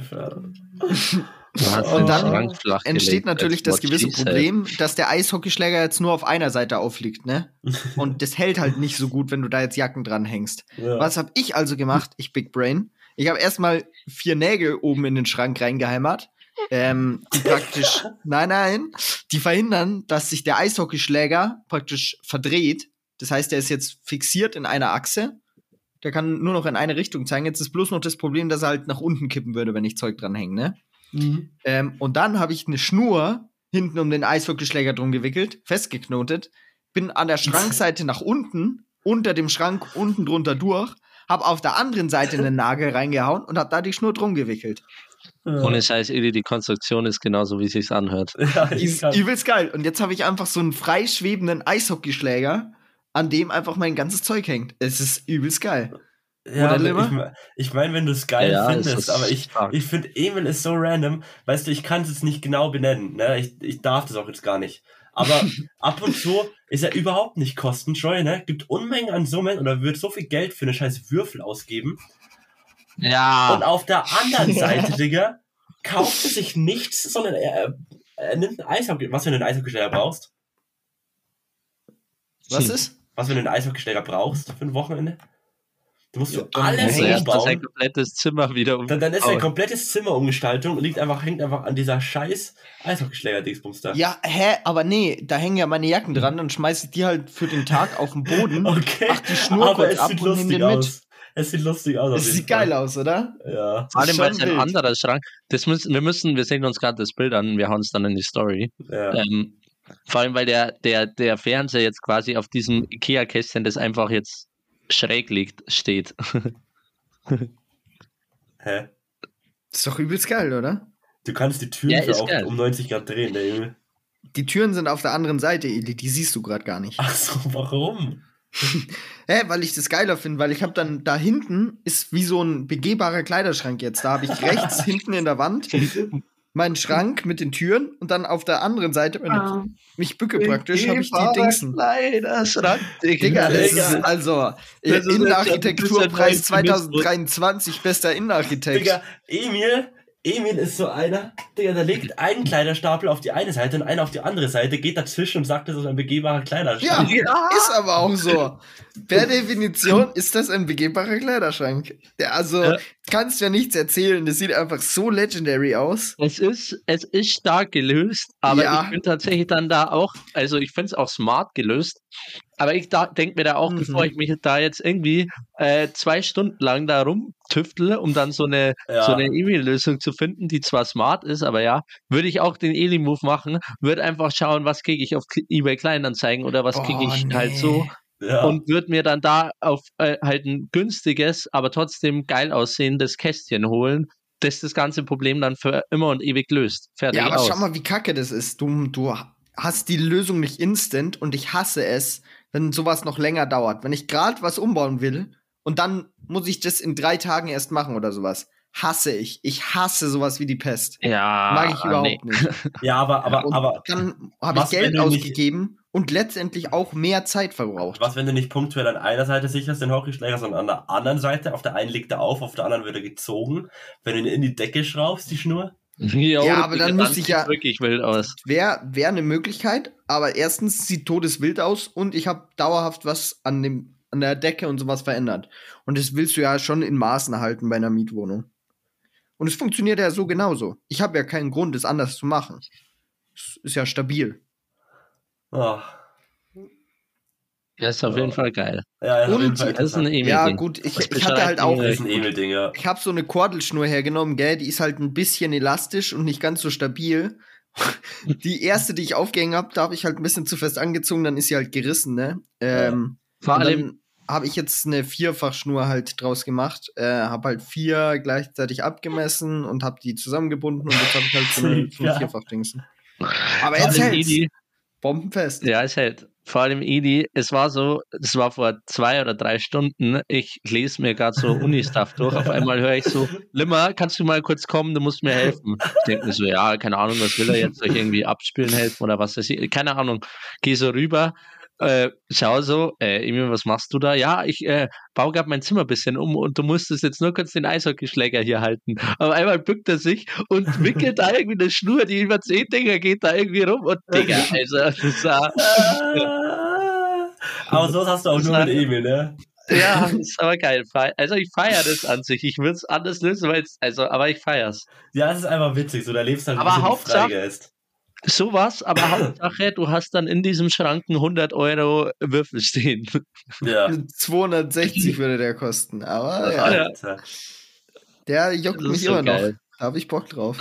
hast Und dann entsteht natürlich das gewisse. Problem, dass der Eishockeyschläger jetzt nur auf einer Seite aufliegt, ne? <laughs> Und das hält halt nicht so gut, wenn du da jetzt Jacken dran hängst. Ja. Was habe ich also gemacht, ich Big Brain? Ich habe erstmal vier Nägel oben in den Schrank reingeheimert. Ähm, die praktisch, <laughs> nein, nein, die verhindern, dass sich der Eishockeyschläger praktisch verdreht. Das heißt, der ist jetzt fixiert in einer Achse. Der kann nur noch in eine Richtung zeigen. Jetzt ist bloß noch das Problem, dass er halt nach unten kippen würde, wenn ich Zeug dran hänge, ne? Mhm. Ähm, und dann habe ich eine Schnur hinten um den Eishockeyschläger drum gewickelt, festgeknotet, bin an der <laughs> Schrankseite nach unten, unter dem Schrank unten drunter durch, habe auf der anderen Seite einen Nagel reingehauen und habe da die Schnur drum gewickelt. Ohne Scheiß, Eli, die Konstruktion ist genauso, wie es sich anhört. <laughs> Ja, ist übelst geil. Und jetzt habe ich einfach so einen freischwebenden Eishockeyschläger, an dem einfach mein ganzes Zeug hängt. Es ist übelst geil. Ja, Oder, ich, ich meine, wenn du es geil Ja, es findest, aber ich, stark. ich finde, Emil ist so random, weißt du, ich kann es jetzt nicht genau benennen, ne? Ich, ich darf das auch jetzt gar nicht. Aber <laughs> ab und zu ist er überhaupt nicht kostenscheu, ne? Gibt Unmengen an Summen oder wird so viel Geld für eine scheiß Würfel ausgeben. Und Ja. auf der anderen <laughs> Seite, Digga, kauft er sich nichts, sondern er, er nimmt einen Eishockey, was wenn du einen Eishockeyschläger brauchst? Was ist? Was wenn du einen Eishockeyschläger brauchst für ein Wochenende? Du musst Ja, du dann alles muss Also er erst mal sein umbauen. komplettes Zimmer wieder um. Dann, dann ist ein Oh. komplettes Zimmerumgestaltung und liegt einfach, hängt einfach an dieser scheiß Eishockeyschläger-Dingsbums da. Ja, hä? Aber nee, da hängen ja meine Jacken dran, dann schmeiß ich die halt für den Tag auf den Boden. <laughs> Okay. Mach die Schnur aber kurz es ab sieht und lustig den mit. aus. Es sieht lustig aus. jeden sieht geil aus, oder? Ja, Vor allem, ist weil es ein anderer Schrank. Das müssen, wir müssen, wir sehen uns gerade das Bild an, wir hauen es dann in die Story. ja. Ähm, vor allem, weil der, der, der Fernseher jetzt quasi auf diesem IKEA-Kästchen, das einfach jetzt schräg liegt, steht. <laughs> Hä? Das ist doch übelst geil, oder? Du kannst die Türen Ja, auch geil. um 90 Grad drehen, der Junge. Die Türen sind auf der anderen Seite, Eli, die siehst du gerade gar nicht. Ach so, warum? <laughs> Hä, weil ich das geiler finde, weil ich habe dann da hinten ist wie so ein begehbarer Kleiderschrank jetzt. Da habe ich rechts <laughs> hinten in der Wand meinen Schrank mit den Türen und dann auf der anderen Seite, wenn Ah. ich mich bücke praktisch, habe ich die Dingsen. Kleiderschrank, Digga, das Digga. ist also äh, Innenarchitekturpreis ist ja neu 2023 bester Innenarchitekt. Digga, Emil, Emil ist so einer, Digga, der legt einen Kleiderstapel auf die eine Seite und einen auf die andere Seite, geht dazwischen und sagt, das ist ein begehbarer Ja, Kleiderschrank. ist aber auch so. Per Definition ist das ein begehbarer Kleiderschrank. Der, also, Ja. kannst ja nichts erzählen. Das sieht einfach so legendary aus. Es ist, es ist stark gelöst, aber Ja. ich bin tatsächlich dann da auch, also ich finde es auch smart gelöst, aber ich denke mir da auch, Mhm. bevor ich mich da jetzt irgendwie äh, zwei Stunden lang da rumtüftle, um dann so eine, Ja. so eine E-Mail-Lösung zu finden, die zwar smart ist, aber ja, würde ich auch den Eli-Move machen, würde einfach schauen, was kriege ich auf eBay Kleinanzeigen oder was kriege Boah, ich halt nee. so Ja. und würde mir dann da auf äh, halt ein günstiges, aber trotzdem geil aussehendes Kästchen holen, das das ganze Problem dann für immer und ewig löst. Fertig Ja, aber aus. schau mal, wie kacke das ist. Du, du hast die Lösung nicht instant und ich hasse es, wenn sowas noch länger dauert. Wenn ich gerade was umbauen will und dann muss ich das in drei Tagen erst machen oder sowas. Hasse ich. Ich hasse sowas wie die Pest. Ja, Mag ich überhaupt nee. nicht. <laughs> ja, aber, aber, Und aber, dann habe ich Geld ausgegeben und letztendlich auch mehr Zeit verbraucht. was, wenn du nicht punktuell an einer Seite sicherst den Hockeyschläger, sondern an der anderen Seite, auf der einen liegt er auf, auf der anderen wird er gezogen. Wenn du ihn in die Decke schraubst, die Schnur. Jo, Ja, aber dann müsste ich sieht's ja- wirklich wild aus. Wäre wär eine Möglichkeit, aber erstens sieht todeswild aus und ich habe dauerhaft was an, dem, an der Decke und sowas verändert. Und das willst du ja schon in Maßen halten bei einer Mietwohnung. Und es funktioniert ja so genauso. Ich habe ja keinen Grund, es anders zu machen. Es ist ja stabil. Oh. Ja, ist auf Ja. jeden Fall geil. Ja, ja, auf Und- jeden Fall Das ist ein. Emil. Ja, gut, ich, Das ich hatte halt auch. ist ein Emil-Ding, ja. Ich habe so eine Kordelschnur hergenommen, gell, die ist halt ein bisschen elastisch und nicht ganz so stabil. <laughs> Die erste, die ich aufgehängt habe, da habe ich halt ein bisschen zu fest angezogen, dann ist sie halt gerissen, ne? Ähm, Vor und allem, dann habe ich jetzt eine Vierfachschnur halt draus gemacht, äh, habe halt vier gleichzeitig abgemessen und habe die zusammengebunden und jetzt habe ich halt so eine, <laughs> so Ja. ein Vierfachdingsen. Aber vor jetzt. Eli, Bombenfest. ja, es hält. Vor allem Edi, es war so, das war vor zwei oder drei Stunden, ich lese mir gerade so Uni-Stuff durch, auf einmal höre ich so, Limmer, kannst du mal kurz kommen, du musst mir helfen. Ich denke mir so, ja, keine Ahnung, was will er jetzt, ich irgendwie abspielen helfen oder was weiß ich, keine Ahnung, geh so rüber, äh, schau so, äh, Emil, was machst du da? Ja, ich äh, baue gerade mein Zimmer ein bisschen um und du musstest jetzt nur kurz den Eishockeyschläger hier halten. Aber einmal bückt er sich und <laughs> wickelt da irgendwie eine Schnur, die über zehn Dinger geht da irgendwie rum und Digga, also das war, Aber sowas hast du auch Das nur mit Emil, ne? ja, das ist aber geil. Also ich feiere das an sich. Ich würde es anders lösen, weil es, also, aber ich feiere es. Ja, es ist einfach witzig, so da lebst halt ein Aber Hauptsache-. Sowas, aber Hauptsache, du hast dann in diesem Schrank einen 100 Euro Würfel stehen. Ja. 260 würde der kosten. Aber ja. Alter. der juckt mich so immer noch. geil. Da habe ich Bock drauf.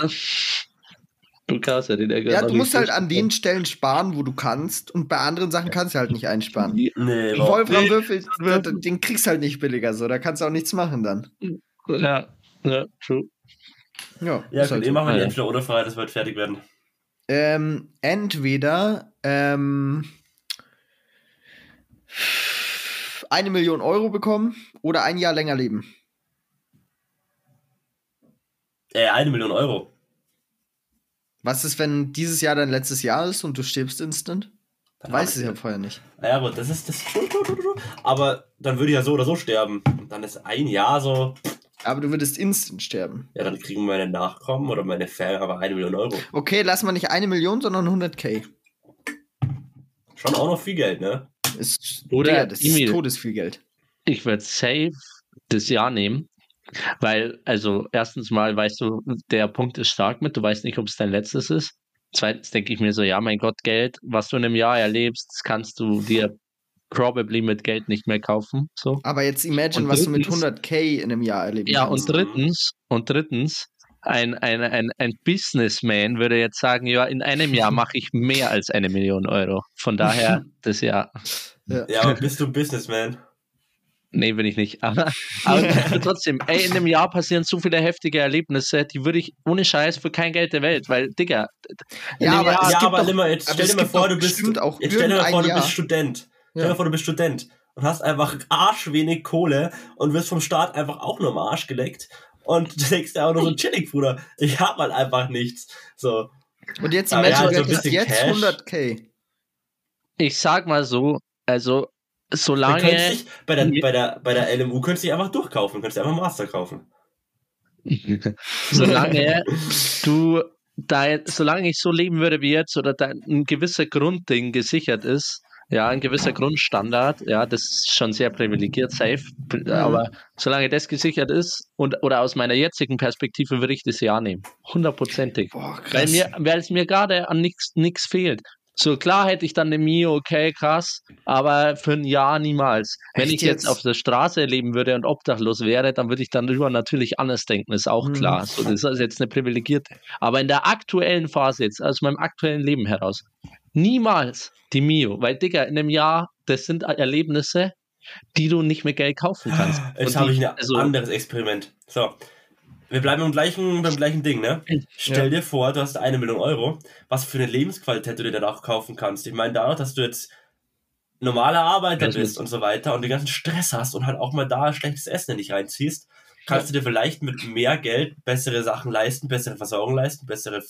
Du kannst ja den Ja, du musst halt an den Stellen sparen, wo du kannst. Und bei anderen Sachen kannst du halt nicht einsparen. Nee, überhaupt Wolfram-Würfel, den- den kriegst du halt nicht billiger so. Da kannst du auch nichts machen dann. Ja, ja, true. Ja, Ja, ist gut, halt eh so. machen wir die Ja. entweder oder Frage, das wird fertig werden. Ähm, entweder ähm, eine Million Euro bekommen oder ein Jahr länger leben. Äh, eine Million Euro. Was ist, wenn dieses Jahr dein letztes Jahr ist und du stirbst instant? Dann Weißt hab du ja ich- vorher nicht. Ah Ja, gut, das ist das. Aber dann würde ich ja so oder so sterben. Und dann ist ein Jahr so. Aber du würdest instant sterben. Ja, dann kriegen meine Nachkommen oder meine Fan aber eine Million Euro. Okay, lass mal nicht eine Million, sondern 100k. Schon auch noch viel Geld, ne? Ist, Oder Digga, das ist todesviel Geld. Ich würde safe das Jahr nehmen, weil, also, erstens mal weißt du, der Punkt ist stark mit, du weißt nicht, ob es dein letztes ist. Zweitens denke ich mir so, ja, mein Gott, Geld, was du in einem Jahr erlebst, das kannst du dir probably mit Geld nicht mehr kaufen. So. Aber jetzt imagine, Und was du mit drittens- 100k in einem Jahr erleben Ja, kannst. und drittens, und drittens, ein, ein, ein, ein Businessman würde jetzt sagen, ja, in einem Jahr <laughs> mache ich mehr als eine Million Euro. Von daher, <laughs> das Jahr. Ja, aber bist du ein Businessman? Nee, bin ich nicht. Aber, aber <laughs> trotzdem, ey, in einem Jahr passieren so viele heftige Erlebnisse, die würde ich ohne Scheiß für kein Geld der Welt, weil, Digga, in Ja, aber Jahr, es ja, gibt aber doch- immer, jetzt stell dir mal vor, du bist. Jetzt stell dir mal vor, du bist Student. Stell dir Ja. vor, du bist Student und hast einfach arschwenig Kohle und wirst vom Staat einfach auch nur am Arsch geleckt. Und <laughs> du denkst dir auch nur so chillig, Bruder. Ich hab halt einfach nichts. So. Und jetzt Aber imagine, ja, du so ein hättest bisschen jetzt Cash. 100k. ich sag mal so, also, Du solange. dich bei der, bei der, bei der LMU könntest du dich einfach durchkaufen, könntest dir einfach Master kaufen. solange <laughs> du dein, solange ich so leben würde wie jetzt oder dein, ein gewisser Grundding gesichert ist, ja, ein gewisser Grundstandard, ja, das ist schon sehr privilegiert, safe, aber solange das gesichert ist und oder aus meiner jetzigen Perspektive würde ich das ja nehmen, hundertprozentig, Boah, krass. weil mir, weil es mir gerade an nichts nichts fehlt. So klar hätte ich dann eine Mio, okay, krass, aber für ein Jahr niemals. Wenn Echt ich jetzt, jetzt? auf der Straße leben würde und obdachlos wäre, dann würde ich dann drüber natürlich anders denken, ist auch Mhm. klar. So, das ist jetzt eine privilegierte. Aber in der aktuellen Phase jetzt, aus meinem aktuellen Leben heraus, niemals die Mio, weil Digga, in einem Jahr, das sind Erlebnisse, die du nicht mit Geld kaufen kannst. Jetzt Und habe ich ein also, anderes Experiment. So. Wir bleiben beim gleichen, beim gleichen Ding, ne? Stell dir vor, du hast eine Million Euro, was für eine Lebensqualität du dir danach kaufen kannst. Ich meine, dadurch, dass du jetzt normaler Arbeiter bist ist- und so weiter und den ganzen Stress hast und halt auch mal da schlechtes Essen in dich reinziehst, kannst du dir vielleicht mit mehr Geld bessere Sachen leisten, bessere Versorgung leisten, bessere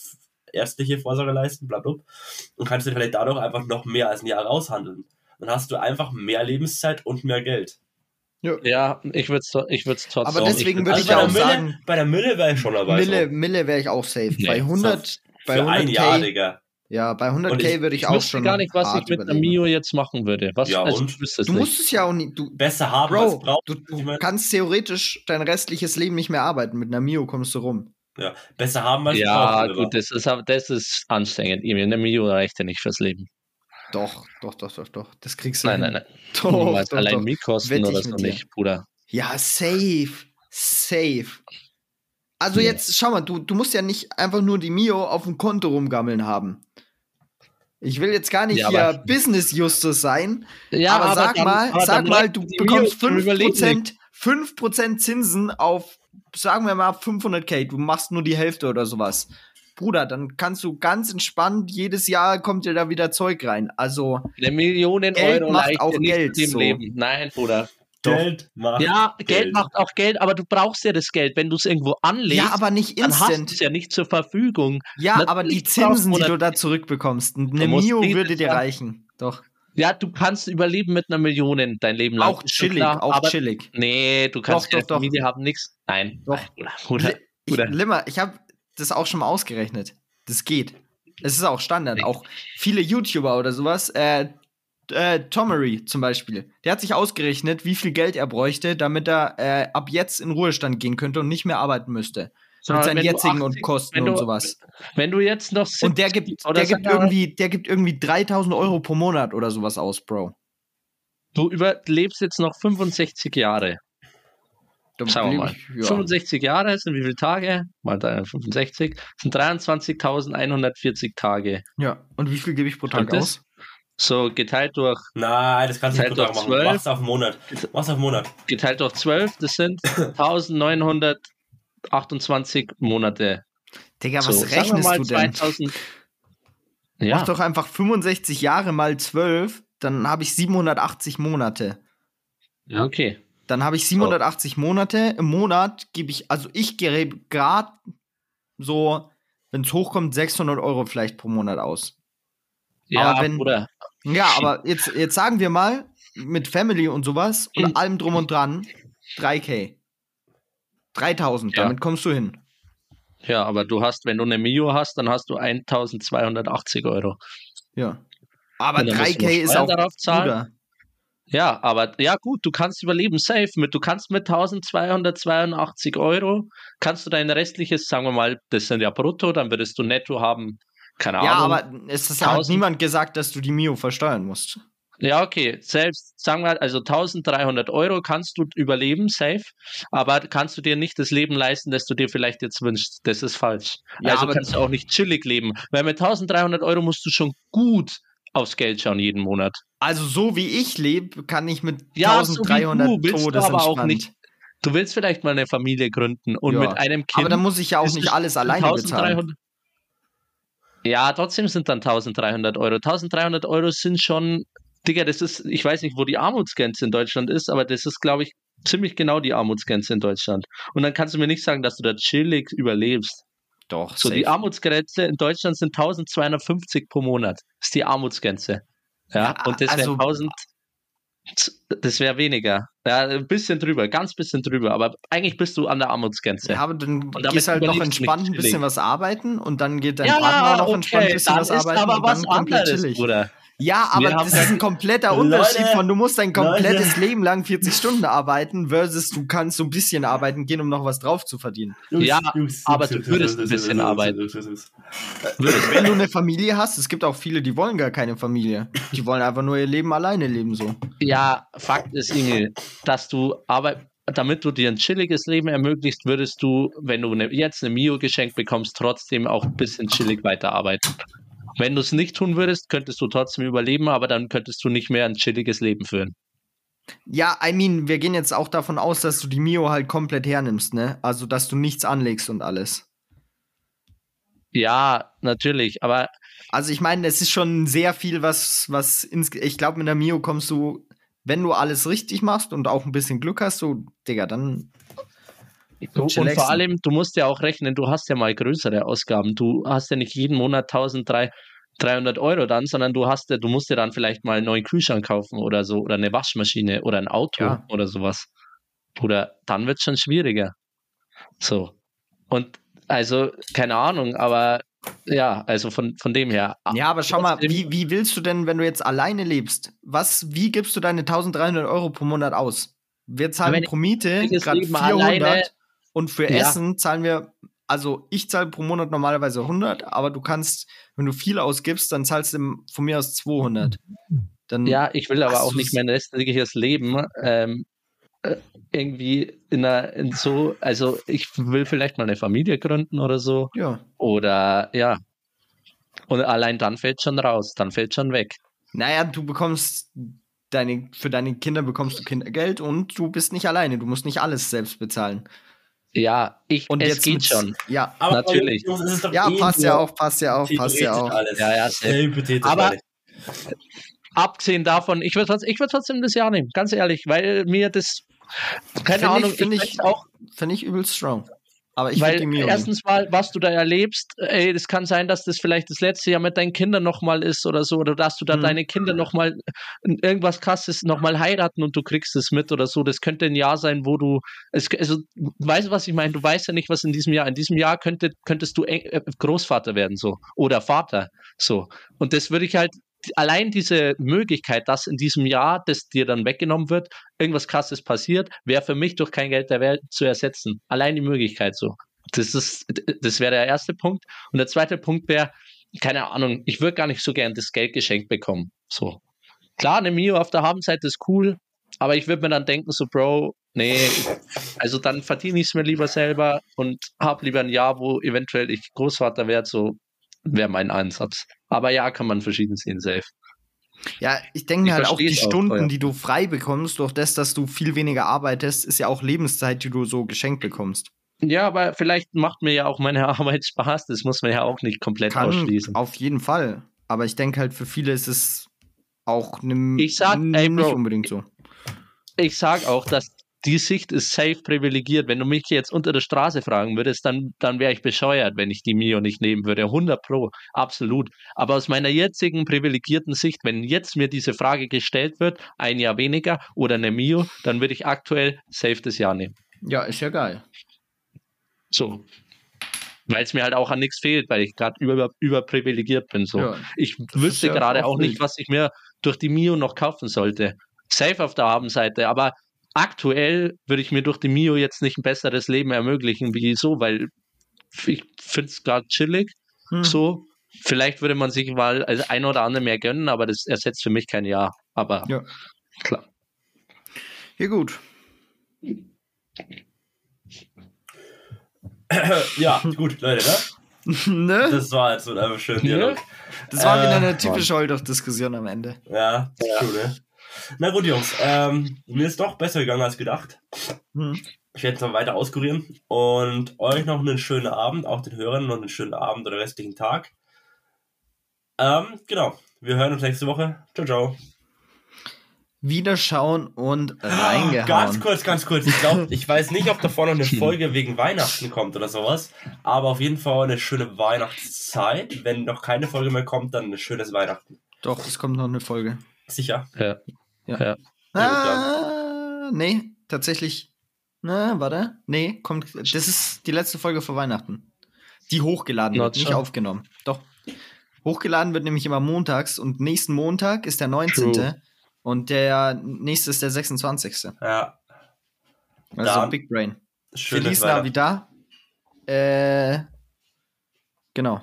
ärztliche Vorsorge leisten, bla bla. Und kannst dir vielleicht dadurch einfach noch mehr als ein Jahr raushandeln. Dann hast du einfach mehr Lebenszeit und mehr Geld. Ja, ich würde es ich würd's trotzdem. Aber deswegen ich würde Also ich bei, auch der Mille, sagen- bei der Mille wäre ich schon dabei. Mille, so. Mille wäre ich auch safe. Nee, bei 100, bei Für ein Jahr, 100k, Digga. ja, bei Und 100k ich- würde ich, ich auch wüsste schon gar nicht, was ich mit einer. Mio jetzt machen würde. Was, Ja, also, und? ich Du nicht. musst es ja auch nicht, du, Besser haben als Bro, brauchen. du, Ich du mein- kannst theoretisch dein restliches Leben nicht mehr arbeiten. Mit einer Mio kommst du rum. Ja, besser haben als Ja, brauchen. gut, das ist, das ist anstrengend. Eine Mio reicht ja nicht fürs Leben. Doch, doch, doch, doch, doch. Das kriegst du Nein, hin. nein, nein. <laughs> Doch, Niemals. doch, allein doch. Mietkosten oder so nicht, Bruder. Ja, safe. Safe. Also Nee. jetzt, schau mal, du, du musst ja nicht einfach nur die Mio auf dem Konto rumgammeln haben. Ich will jetzt gar nicht Ja, hier aber- Business Justus sein, Ja, aber, sag dann- mal, aber sag mal, du bekommst Mio zum Überleben 5%, 5% Zinsen auf, sagen wir mal, 500k. Du machst nur die Hälfte oder sowas. Bruder, dann kannst du ganz entspannt, jedes Jahr kommt dir da wieder Zeug rein. Also, Eine Million Geld Euro macht auch Geld, im so. Leben. Nein, Bruder. Geld macht Ja, Geld. Geld. macht auch Geld, aber du brauchst ja das Geld. Wenn du es irgendwo anlegst, ja, aber nicht dann hast du instant. es ja nicht zur Verfügung. Ja, aber die Natürlich Zinsen, die du da zurückbekommst, eine Mio würde dir reichen. Doch. Ja, du kannst überleben mit einer Million dein Leben lang. Auch chillig, klar, auch chillig. Nee, du kannst Doch, doch, doch. Familie haben, nix. Nein. Doch. Nein, Bruder, ich, Bruder. Limmer, ich habe das auch schon mal ausgerechnet. Das geht. Es ist auch Standard. Auch viele YouTuber oder sowas. Äh, äh, Tomery zum Beispiel. Der hat sich ausgerechnet, wie viel Geld er bräuchte, damit er äh, ab jetzt in Ruhestand gehen könnte und nicht mehr arbeiten müsste. Mit seinen du jetzigen 80 und Kosten wenn und du- sowas. Wenn du jetzt noch Und der 70 gibt, der gibt irgendwie, der gibt irgendwie 3000 Euro pro Monat oder sowas aus, Bro. Du überlebst jetzt noch 65 Jahre. Da Sagen wir mal. ich- ja. 65 Jahre sind wie viele Tage? Mal da 65 sind 23.140 Tage. ja. Und wie viel gebe ich pro Tag Und aus? So geteilt durch Nein, das kannst du nicht pro Tag durch machen. 12. Mach's auf einen Monat. Mach's auf einen Monat. geteilt durch 12, das sind <laughs> 1928 Monate. Digga, so, was wir rechnest mal du denn? 2000 Ja, Mach doch einfach 65 Jahre mal 12, dann habe ich 780 Monate. ja, okay. Dann habe ich 780 Monate. Im Monat gebe ich, also ich gebe gerade so, wenn es hochkommt, 600 Euro vielleicht pro Monat aus. Ja, Aber wenn- oder Ja, aber jetzt, jetzt sagen wir mal, mit Family und sowas und Mhm. allem drum und dran, 3K. 3000, Ja. damit kommst du hin. ja, aber du hast, wenn du eine Mio hast, dann hast du 1280 Euro. Ja. Aber Und dann musst du 3K noch ist auch darauf zahlen. Ja, aber ja gut, du kannst überleben safe mit. Du kannst mit 1282 Euro, kannst du dein restliches, sagen wir mal, das sind ja brutto, dann würdest du netto haben, keine Ja, Ahnung. aber es ist, hat 1000. niemand gesagt, dass du die Mio versteuern musst. Ja, okay, selbst, sagen wir, also 1300 Euro kannst du überleben, safe, aber kannst du dir nicht das Leben leisten, das du dir vielleicht jetzt wünschst. Das ist falsch. Ja, also aber- kannst du auch nicht chillig leben, weil mit 1300 Euro musst du schon gut aufs Geld schauen jeden Monat. Also so wie ich lebe, kann ich mit Ja, so wie 1300 du, willst du Todes aber auch nicht. Du willst vielleicht mal eine Familie gründen und Ja, mit einem Kind. Aber dann muss ich ja auch nicht es alles alleine bezahlen. 1300 Ja, trotzdem sind dann 1300 Euro. 1300 Euro sind schon, Digga, das ist, ich weiß nicht, wo die Armutsgrenze in Deutschland ist, aber das ist, glaube ich, ziemlich genau die Armutsgrenze in Deutschland. Und dann kannst du mir nicht sagen, dass du da chillig überlebst. Doch, So, safe. die Armutsgrenze in Deutschland sind 1250 pro Monat. Das ist die Armutsgrenze. Ja, Ja, und das wäre also- 1000, das wäre weniger. Ja, ein bisschen drüber, ganz bisschen drüber, aber eigentlich bist du an der Armutsgrenze. Ja, aber dann gehst halt noch entspannt ein bisschen was arbeiten und dann geht dein Ja, Partner noch entspannt ein okay, bisschen was ist arbeiten aber und was dann anderes. Bruder. Ja, aber das ist ein kompletter Leute, Unterschied von, du musst dein komplettes Leute. Leben lang 40 Stunden arbeiten versus du kannst so ein bisschen arbeiten gehen, um noch was drauf zu verdienen. Ja, aber du würdest ein bisschen arbeiten. Wenn du eine Familie hast, es gibt auch viele, die wollen gar keine Familie. Die wollen einfach nur ihr Leben alleine leben so. Ja, Fakt ist, Inge, dass du aber damit du dir ein chilliges Leben ermöglicht, würdest du, wenn du ne, jetzt eine Mio geschenkt bekommst, trotzdem auch ein bisschen chillig weiterarbeiten. Wenn du es nicht tun würdest, könntest du trotzdem überleben, aber dann könntest du nicht mehr ein chilliges Leben führen. Ja, I mean, wir gehen jetzt auch davon aus, dass du die Mio halt komplett hernimmst, ne? Also, dass du nichts anlegst und alles. Ja, natürlich, aber Also ich meine, es ist schon sehr viel, was, was ins, ich glaube, mit der Mio kommst du, wenn du alles richtig machst und auch ein bisschen Glück hast, so, Digga, dann. Du, und vor allem, du musst ja auch rechnen, du hast ja mal größere Ausgaben. Du hast ja nicht jeden Monat 1300 Euro dann, sondern du hast ja, du musst dir dann vielleicht mal einen neuen Kühlschrank kaufen oder so oder eine Waschmaschine oder ein Auto Ja. oder sowas. Oder dann wird es schon schwieriger. So. Und also, keine Ahnung, aber ja, also von, von dem her. Ja, aber schau mal, wie, wie willst du denn, wenn du jetzt alleine lebst, was, wie gibst du deine 1300 Euro pro Monat aus? Wir zahlen pro Miete gerade Leben 400 alleine- und für Ja. Essen zahlen wir, also ich zahle pro Monat normalerweise 100, aber du kannst, wenn du viel ausgibst, dann zahlst du von mir aus 200. Dann, Ja, ich will aber auch nicht mein restliches Leben ähm, äh, irgendwie in, einer, in so, also ich will vielleicht mal eine Familie gründen oder so. ja. Oder ja. Und allein dann fällt schon raus, dann fällt schon weg. Naja, du bekommst deine, für deine Kinder bekommst du Kindergeld und du bist nicht alleine. Du musst nicht alles selbst bezahlen. Ja, ich, Und es jetzt geht schon. Ja, Aber Natürlich. Ja, eh passt ja auch, passt ja auch, passt ja auch. Alles. Ja, ja, Sehr hypothetisch. Aber-. Abgesehen davon, ich würde ich würd trotzdem das Jahr nehmen, ganz ehrlich, weil mir das, keine Find Ahnung, ich, finde ich, auch, finde ich übel strong. Aber ich weil erstens mal, was du da erlebst, ey, es kann sein, dass das vielleicht das letzte Jahr mit deinen Kindern nochmal ist oder so, oder dass du da Mhm. deine Kinder nochmal irgendwas krasses nochmal heiraten und du kriegst es mit oder so. Das könnte ein Jahr sein, wo du, es, also, weißt du, was ich meine? Du weißt ja nicht, was in diesem Jahr, in diesem Jahr könnte, könntest du äh, Großvater werden, so, oder Vater, so. Und das würde ich halt, allein diese Möglichkeit, dass in diesem Jahr, das dir dann weggenommen wird, irgendwas krasses passiert, wäre für mich durch kein Geld der Welt zu ersetzen. Allein die Möglichkeit so. Das das wäre der erste Punkt. Und der zweite Punkt wäre, keine Ahnung, ich würde gar nicht so gern das Geld geschenkt bekommen. So. Klar, eine Mio auf der Habenseite ist cool, aber ich würde mir dann denken, so, Bro, nee, also dann verdiene ich es mir lieber selber und habe lieber ein Jahr, wo eventuell ich Großvater werde, so wäre mein Ansatz. Aber ja, kann man verschieden sehen, safe. Ja, ich denke Ich halt auch die auch, Stunden, ja. die du frei bekommst, durch das, dass du viel weniger arbeitest, ist ja auch Lebenszeit, die du so geschenkt bekommst. Ja, aber vielleicht macht mir ja auch meine <laughs> Arbeit Spaß, das muss man ja auch nicht komplett Kann ausschließen. auf jeden Fall. Aber ich denke halt, für viele ist es auch ne, Ich sag, ey, nicht Bro. unbedingt so. ich sag auch, dass die Sicht ist safe privilegiert. Wenn du mich jetzt unter der Straße fragen würdest, dann, dann wäre ich bescheuert, wenn ich die Mio nicht nehmen würde. 100 Pro, absolut. Aber aus meiner jetzigen privilegierten Sicht, wenn jetzt mir diese Frage gestellt wird, ein Jahr weniger oder eine Mio, dann würde ich aktuell safe das Jahr nehmen. Ja, ist ja geil. So. Weil es mir halt auch an nichts fehlt, weil ich gerade über, überprivilegiert bin. So. Ja. Ich wüsste ja gerade auch nicht, was ich mir durch die Mio noch kaufen sollte. Safe auf der Habenseite, aber aktuell würde ich mir durch die Mio jetzt nicht ein besseres Leben ermöglichen, wie so, weil ich finde es gerade chillig. Hm. So, vielleicht würde man sich mal als ein oder andere mehr gönnen, aber das ersetzt für mich kein Jahr. Aber Ja. klar. Ja, gut. <clears throat> ja, gut, Leute, ne? <laughs> ne? Das war jetzt so ein einfach schön Ja. Dialog. Das war wieder Äh, eine typische Holdoch-Diskussion am Ende. Ja, Ja. true, ne? Na gut, Jungs, ähm, mir ist doch besser gegangen als gedacht. Hm. Ich werde jetzt noch weiter auskurieren und euch noch einen schönen Abend, auch den Hörern noch einen schönen Abend oder restlichen Tag. Ähm, genau. Wir hören uns nächste Woche. Ciao, ciao. Wiederschauen und Ganz reingehauen. kurz, ganz kurz. Ich glaube, <laughs> ich weiß nicht, ob davor noch eine Folge wegen Weihnachten kommt oder sowas, aber auf jeden Fall eine schöne Weihnachtszeit. Wenn noch keine Folge mehr kommt, dann ein schönes Weihnachten. Doch, es kommt noch eine Folge. Sicher? Ja. Ja. Ja. Ah, nee, tatsächlich. Na, warte. Nee, kommt. Das ist die letzte Folge vor Weihnachten. Die hochgeladen wird, nicht aufgenommen. Doch. Hochgeladen wird nämlich immer montags und nächsten Montag ist der 19. True. Und der nächste ist der 26. Ja. Also Dann Big Brain. Schönes Feliz. Navidad. Äh, genau.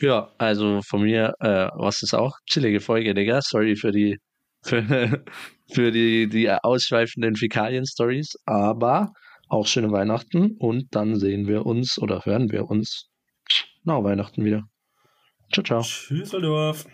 Ja, also von mir, äh, was ist auch chillige Folge, Digga. Sorry für die <laughs> für, für die, die ausschweifenden Fäkalien-Stories, aber auch schöne Weihnachten und dann sehen wir uns oder hören wir uns nach Weihnachten wieder. Ciao, ciao. Tschüss, Waldorf.